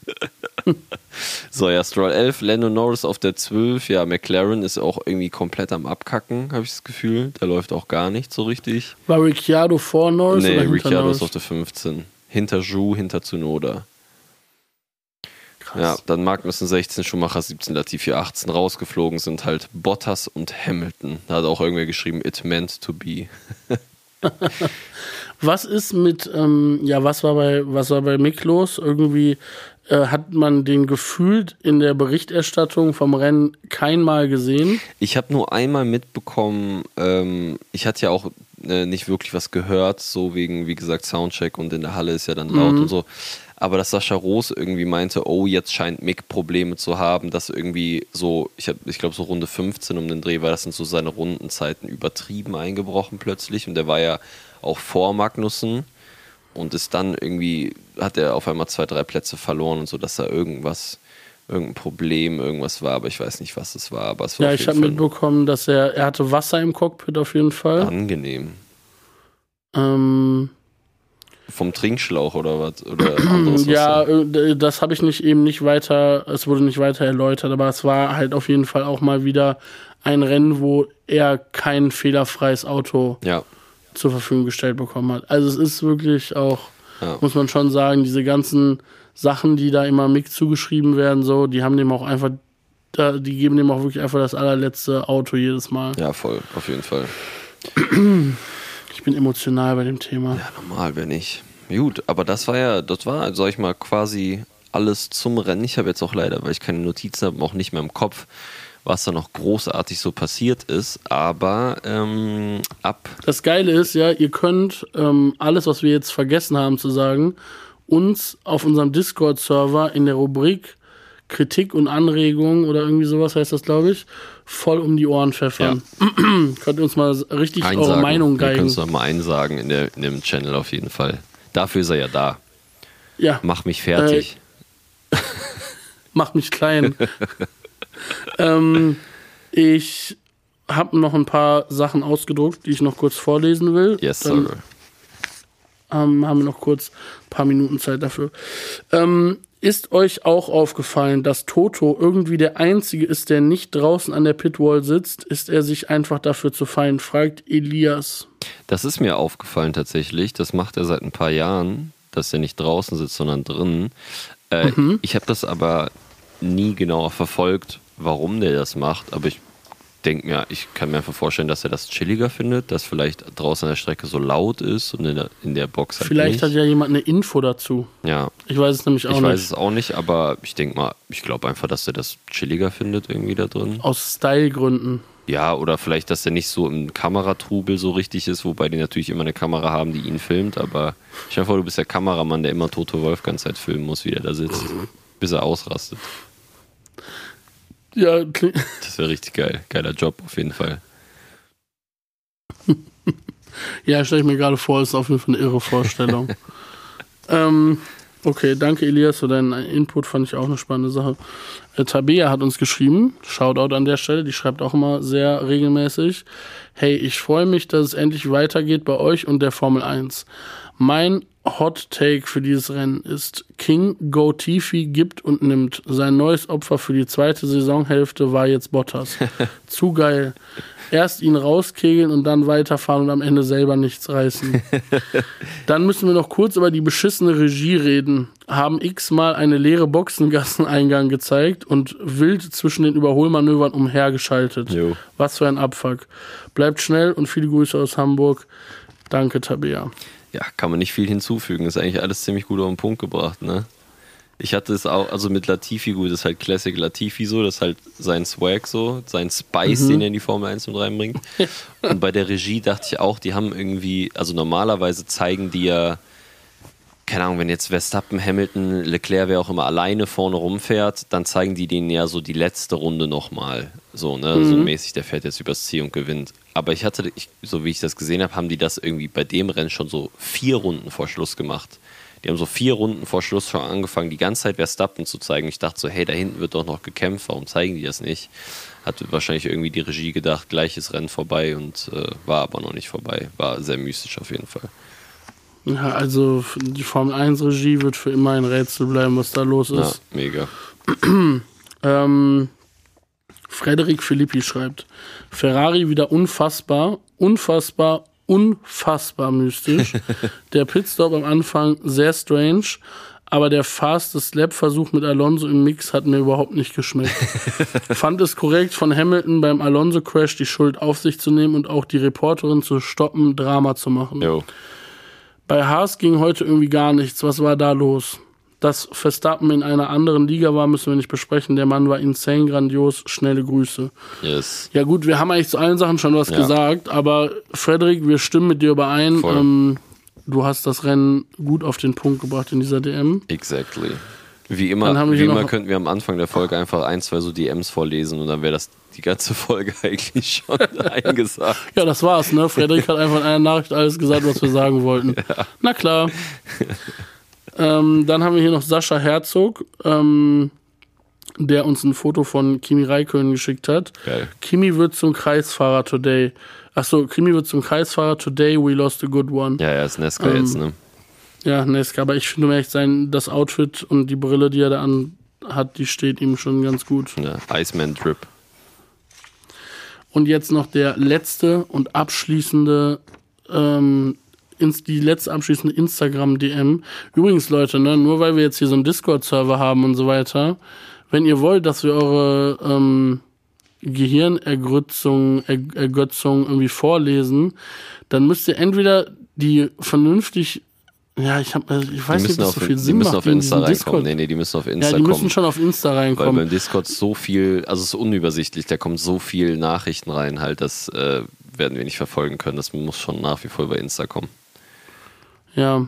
so, ja, Stroll 11, Lando Norris auf der 12. Ja, McLaren ist auch irgendwie komplett am Abkacken, habe ich das Gefühl. Da läuft auch gar nicht so richtig. War Ricciardo vor Norris nee, oder Ricciardo Norris? ist auf der 15. Hinter Ju, hinter Tsunoda. Krass. Ja, dann Magnussen 16, Schumacher 17, Latifi 18 rausgeflogen sind halt Bottas und Hamilton. Da hat auch irgendwer geschrieben, it meant to be. Was ist mit, ähm, ja, was war bei, was war bei Mick los? Irgendwie äh, hat man den gefühlt in der Berichterstattung vom Rennen kein Mal gesehen. Ich habe nur einmal mitbekommen, ähm, ich hatte ja auch äh, nicht wirklich was gehört, so wegen, wie gesagt, Soundcheck und in der Halle ist ja dann laut und so. Aber dass Sascha Roos irgendwie meinte, oh, jetzt scheint Mick Probleme zu haben, dass irgendwie so, ich, hab- ich glaube, so Runde 15 um den Dreh war, das sind so seine Rundenzeiten übertrieben eingebrochen plötzlich. Und der war ja auch vor Magnussen und ist dann irgendwie, hat er auf einmal zwei, drei Plätze verloren und so, dass da irgendwas, irgendein Problem, irgendwas war, aber ich weiß nicht, was es war. Aber es war Ja, ich habe mitbekommen, dass er, er hatte Wasser im Cockpit auf jeden Fall. angenehm. Ähm, Vom Trinkschlauch oder was? Oder anderes ja, Wasser? äh, das habe ich nicht eben nicht weiter, es wurde nicht weiter erläutert, aber es war halt auf jeden Fall auch mal wieder ein Rennen, wo er kein fehlerfreies Auto Ja, zur Verfügung gestellt bekommen hat. Also es ist wirklich auch, Ja. muss man schon sagen, diese ganzen Sachen, die da immer Mick zugeschrieben werden, so, die haben dem auch einfach die geben dem auch wirklich einfach das allerletzte Auto jedes Mal. Ja, voll, auf jeden Fall. Ich bin emotional bei dem Thema. Ja, normal, wenn nicht. Gut, aber das war ja, das war, sag ich mal, quasi alles zum Rennen. Ich habe jetzt auch leider, weil ich keine Notizen habe, auch nicht mehr im Kopf, was da noch großartig so passiert ist. Aber ähm, ab. Das Geile ist ja, ihr könnt ähm, alles, was wir jetzt vergessen haben zu sagen, uns auf unserem Discord-Server in der Rubrik Kritik und Anregungen oder irgendwie sowas heißt das, glaube ich, voll um die Ohren pfeffern. könnt ihr uns mal richtig eure Einsagen. Meinung Wir können geigen. es mal einsagen in, der, in dem Channel auf jeden Fall. Dafür ist er ja da. Ja, Mach mich fertig. mach mich klein. ähm, ich habe noch ein paar Sachen ausgedruckt, die ich noch kurz vorlesen will. yes, Dann sir. ähm, haben wir noch kurz ein paar Minuten Zeit dafür. Ähm, ist euch auch aufgefallen, dass Toto irgendwie der Einzige ist, der nicht draußen an der Pitwall sitzt? Ist er sich einfach dafür zu fein? Fragt Elias. Das ist mir aufgefallen tatsächlich. Das macht er seit ein paar Jahren, dass er nicht draußen sitzt, sondern drinnen. Äh, Mhm. Ich habe das aber nie genauer verfolgt, warum der das macht. Aber ich denke mir, ich kann mir einfach vorstellen, dass er das chilliger findet, dass vielleicht draußen an der Strecke so laut ist und in der, in der Box halt Vielleicht nicht. hat ja jemand eine Info dazu. ja, Ich weiß es nämlich auch ich nicht. weiß es auch nicht, aber ich denke mal, ich glaube einfach, dass er das chilliger findet irgendwie da drin. Aus Stylegründen. Ja, oder vielleicht, dass er nicht so im Kameratrubel so richtig ist, wobei die natürlich immer eine Kamera haben, die ihn filmt, aber stell dir vor, du bist der Kameramann, der immer Toto Wolf ganze Zeit filmen muss, wie der da sitzt, bis er ausrastet. Ja, kling- Das wäre richtig geil. Geiler Job auf jeden Fall. ja stelle ich mir gerade vor, ist auf jeden Fall eine irre Vorstellung. ähm, okay, danke Elias für deinen Input, fand ich auch eine spannende Sache. Äh, Tabea hat uns geschrieben, Shoutout an der Stelle, die schreibt auch immer sehr regelmäßig. Hey, ich freue mich, dass es endlich weitergeht bei euch und der Formel 1. Mein Hot Take für dieses Rennen ist, King Go Tifi gibt und nimmt. Sein neues Opfer für die zweite Saisonhälfte war jetzt Bottas. Zu geil. Erst ihn rauskegeln und dann weiterfahren und am Ende selber nichts reißen. Dann müssen wir noch kurz über die beschissene Regie reden. Haben x-mal eine leere Boxengasseneingang gezeigt und wild zwischen den Überholmanövern umhergeschaltet. Jo. Was für ein Abfuck. Bleibt schnell und viele Grüße aus Hamburg. Danke, Tabea. Ja, kann man nicht viel hinzufügen. Ist eigentlich alles ziemlich gut auf den Punkt gebracht, ne? Ich hatte es auch, also mit Latifi, gut, das ist halt Classic Latifi so, das ist halt sein Swag so, sein Spice, den er in die Formel 1 mit reinbringt. Und bei der Regie dachte ich auch, die haben irgendwie, also normalerweise zeigen die ja, keine Ahnung, wenn jetzt Verstappen, Hamilton, Leclerc, wer auch immer alleine vorne rumfährt, dann zeigen die denen ja so die letzte Runde nochmal. So, ne, so mäßig, der fährt jetzt übers Ziel und gewinnt. Aber ich hatte, ich, so wie ich das gesehen habe, haben die das irgendwie bei dem Rennen schon so vier Runden vor Schluss gemacht. Die haben so vier Runden vor Schluss schon angefangen, die ganze Zeit Verstappen zu zeigen. Ich dachte so, hey, da hinten wird doch noch gekämpft, warum zeigen die das nicht? Hat wahrscheinlich irgendwie die Regie gedacht, gleiches Rennen vorbei und äh, war aber noch nicht vorbei. War sehr mystisch auf jeden Fall. Ja, also die Formel 1 Regie wird für immer ein Rätsel bleiben, was da los Ja, ist. mega. Ähm, Frederik Filippi schreibt, Ferrari wieder unfassbar, unfassbar, unfassbar mystisch. der Pitstop am Anfang sehr strange, aber der fastest Lap-Versuch mit Alonso im Mix hat mir überhaupt nicht geschmeckt. Fand es korrekt von Hamilton beim Alonso-Crash die Schuld auf sich zu nehmen und auch die Reporterin zu stoppen, Drama zu machen. Jo. Bei Haas ging heute irgendwie gar nichts. Was war da los? Dass Verstappen in einer anderen Liga war, müssen wir nicht besprechen. Der Mann war insane grandios. Schnelle Grüße. Yes. Ja gut, wir haben eigentlich zu allen Sachen schon was Ja. gesagt, aber Frederik, wir stimmen mit dir überein. Ähm, du hast das Rennen gut auf den Punkt gebracht in dieser DM. Exactly. Wie immer, wie immer könnten wir am Anfang der Folge einfach ein, zwei so DMs vorlesen und dann wäre das die ganze Folge eigentlich schon eingesagt. Ja, das war's, ne? Frederik hat einfach in einer Nachricht alles gesagt, was wir sagen wollten. Na klar. ähm, dann haben wir hier noch Sascha Herzog, ähm, der uns ein Foto von Kimi Räikkönen geschickt hat. Geil. Kimi wird zum Kreisfahrer today. Achso, Kimi wird zum Kreisfahrer today, we lost a good one. Ja, er ist Nesca Ähm, jetzt, ne? Ja, Neska, aber ich finde, um ehrlich sein, das Outfit und die Brille, die er da an hat, die steht ihm schon ganz gut. Ja, Iceman Drip. Und jetzt noch der letzte und abschließende, ähm, ins, die letzte abschließende Instagram-DM. Übrigens, Leute, ne, nur weil wir jetzt hier so einen Discord-Server haben und so weiter, wenn ihr wollt, dass wir eure ähm, Gehirnergötzung Er- Ergötzung irgendwie vorlesen, dann müsst ihr entweder die vernünftig, ja, ich, hab, ich Die weiß nicht, ob das so viel die Sinn müssen macht auf in Insta reinkommen. Discord. Nee, nee, die müssen auf ja, Insta die müssen kommen. schon auf Insta Weil reinkommen. beim Discord so viel, also es ist unübersichtlich, da kommt so viel Nachrichten rein, halt, das äh, werden wir nicht verfolgen können. Das muss schon nach wie vor über Insta kommen. Ja.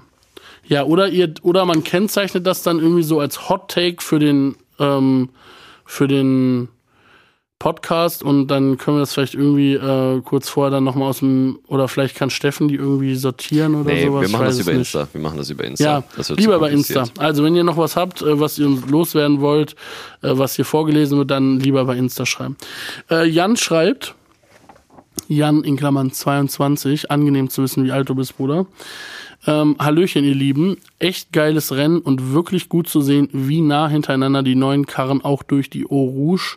Ja, oder ihr, oder man kennzeichnet das dann irgendwie so als Hot Take für den, ähm, für den Podcast und dann können wir das vielleicht irgendwie äh, kurz vorher dann nochmal aus dem, oder vielleicht kann Steffen die irgendwie sortieren oder Nee, sowas. wir machen das über nicht. Insta. Wir machen das über Insta. Ja, lieber bei Insta. Also wenn ihr noch was habt, äh, was ihr uns loswerden wollt, äh, was hier vorgelesen wird, dann lieber bei Insta schreiben. Äh, Jan schreibt, Jan in Klammern 22, angenehm zu wissen, wie alt du bist, Bruder. Ähm, Hallöchen, ihr Lieben. Echt geiles Rennen und wirklich gut zu sehen, wie nah hintereinander die neuen Karren auch durch die Eau Rouge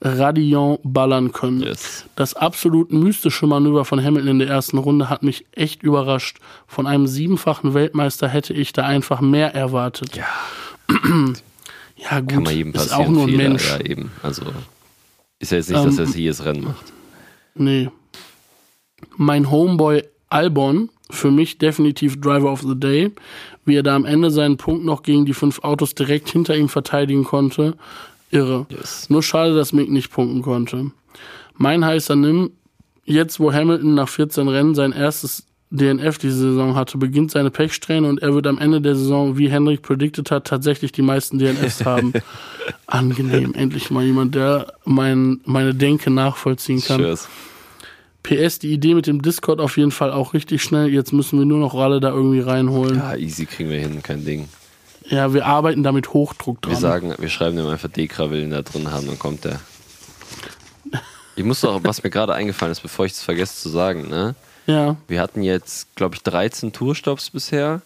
Radion ballern können. Yes. Das absolut mystische Manöver von Hamilton in der ersten Runde hat mich echt überrascht. Von einem siebenfachen Weltmeister hätte ich da einfach mehr erwartet. Ja. Ja, gut. Kann man jedem ist auch nur ein Fehler, Mensch. Ja, eben. Also ist ja jetzt nicht, dass Ähm, er sich jedes Rennen macht. Nee. Mein Homeboy Albon, für mich definitiv Driver of the Day, wie er da am Ende seinen Punkt noch gegen die fünf Autos direkt hinter ihm verteidigen konnte. Irre. Yes. Nur schade, dass Mick nicht punkten konnte. Mein heißer Nimm, jetzt wo Hamilton nach 14 Rennen sein erstes DNF diese Saison hatte, beginnt seine Pechsträhne und er wird am Ende der Saison, wie Henrik predicted hat, tatsächlich die meisten DNFs haben. Angenehm, endlich mal jemand, der mein, meine Denke nachvollziehen kann. Cheers. PS, die Idee mit dem Discord auf jeden Fall auch richtig schnell. Jetzt müssen wir nur noch Ralle da irgendwie reinholen. Ja, easy kriegen wir hin, kein Ding. Ja, wir arbeiten da mit Hochdruck dran. Wir sagen, wir schreiben dem einfach Dekra will ihn da drin haben, dann kommt der. Ich muss doch, was mir gerade eingefallen ist, bevor ich es vergesse zu sagen, ne? ja, Wir hatten jetzt, glaube ich, 13 Tourstops bisher.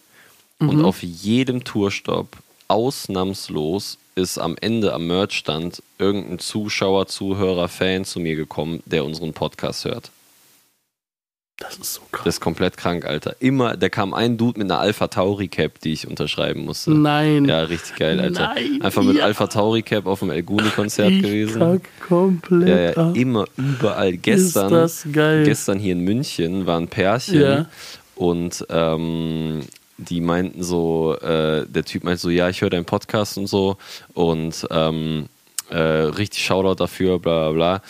Und Mhm. auf jedem Tourstopp, ausnahmslos, ist am Ende am Merchstand irgendein Zuschauer, Zuhörer, Fan zu mir gekommen, der unseren Podcast hört. Das ist so krass. Das ist komplett krank, Alter. Immer, da kam ein Dude mit einer Alpha Tauri Cap, die ich unterschreiben musste. Nein. Ja, richtig geil, Alter. Nein, Einfach mit ja. Alpha Tauri Cap auf dem El Guni Konzert ich gewesen. kack komplett Ja, ja, ab. immer, überall. Gestern, das geil. gestern hier in München war ein Pärchen Ja. und ähm, die meinten so, äh, der Typ meint so, ja, ich höre deinen Podcast und so und ähm, äh, richtig Shoutout dafür, bla bla bla.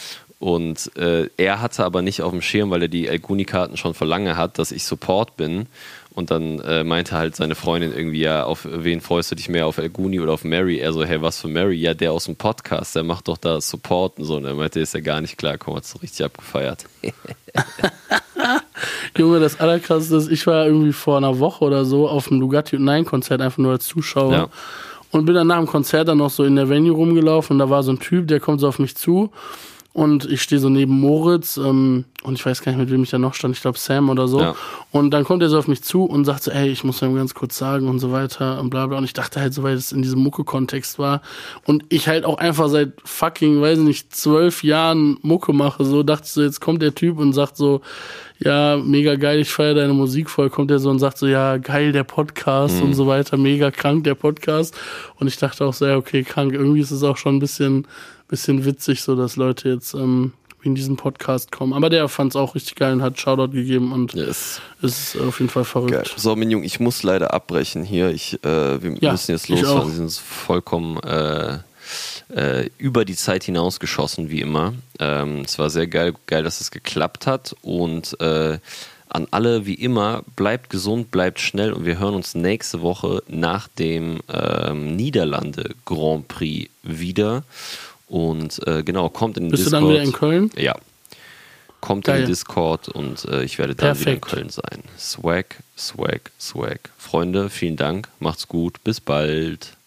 Und äh, er hatte aber nicht auf dem Schirm, weil er die Elguni-Karten schon vor lange hat, dass ich Support bin. Und dann äh, meinte halt seine Freundin irgendwie, ja, auf wen freust du dich mehr, auf Elguni oder auf Mary? Er so, hey, was für Mary? Ja, der aus dem Podcast, der macht doch da Support und so. Und er meinte, ist ja gar nicht klar, komm, hat so richtig abgefeiert. Junge, das Allerkrasseste ist, ich war irgendwie vor einer Woche oder so auf dem Lugatti und Nein Konzert einfach nur als Zuschauer. Ja. Und bin dann nach dem Konzert dann noch so in der Venue rumgelaufen und da war so ein Typ, der kommt so auf mich zu und ich stehe so neben Moritz ähm, und ich weiß gar nicht, mit wem ich da noch stand, ich glaube Sam oder so. Ja. Und dann kommt er so auf mich zu und sagt so, ey, ich muss ihm ganz kurz sagen und so weiter und bla bla. Und ich dachte halt, so weil es in diesem Mucke-Kontext war und ich halt auch einfach seit fucking, weiß nicht, zwölf Jahren Mucke mache, so dachte ich so, jetzt kommt der Typ und sagt so, ja, mega geil, ich feiere deine Musik voll, kommt er so und sagt so, ja, geil, der Podcast Mhm. und so weiter, mega krank, der Podcast. Und ich dachte auch so, ja, okay, krank, irgendwie ist es auch schon ein bisschen, bisschen witzig, so dass Leute jetzt ähm, in diesen Podcast kommen. Aber der fand es auch richtig geil und hat Shoutout gegeben und Yes. ist auf jeden Fall verrückt. Geil. So, Minjung, ich muss leider abbrechen hier. Ich, äh, wir Ja, müssen jetzt losfahren. auch. Wir sind vollkommen äh, äh, über die Zeit hinausgeschossen, wie immer. Ähm, es war sehr geil, geil, dass es geklappt hat. Und äh, an alle, wie immer, bleibt gesund, bleibt schnell und wir hören uns nächste Woche nach dem ähm, Niederlande Grand Prix wieder. Und äh, genau, kommt in den Bist du Discord. dann wieder in Köln? Ja. Kommt in Geil. den Discord und äh, ich werde dann wieder in. Köln sein. Swag, swag, swag. Freunde, vielen Dank. Macht's gut. Bis bald.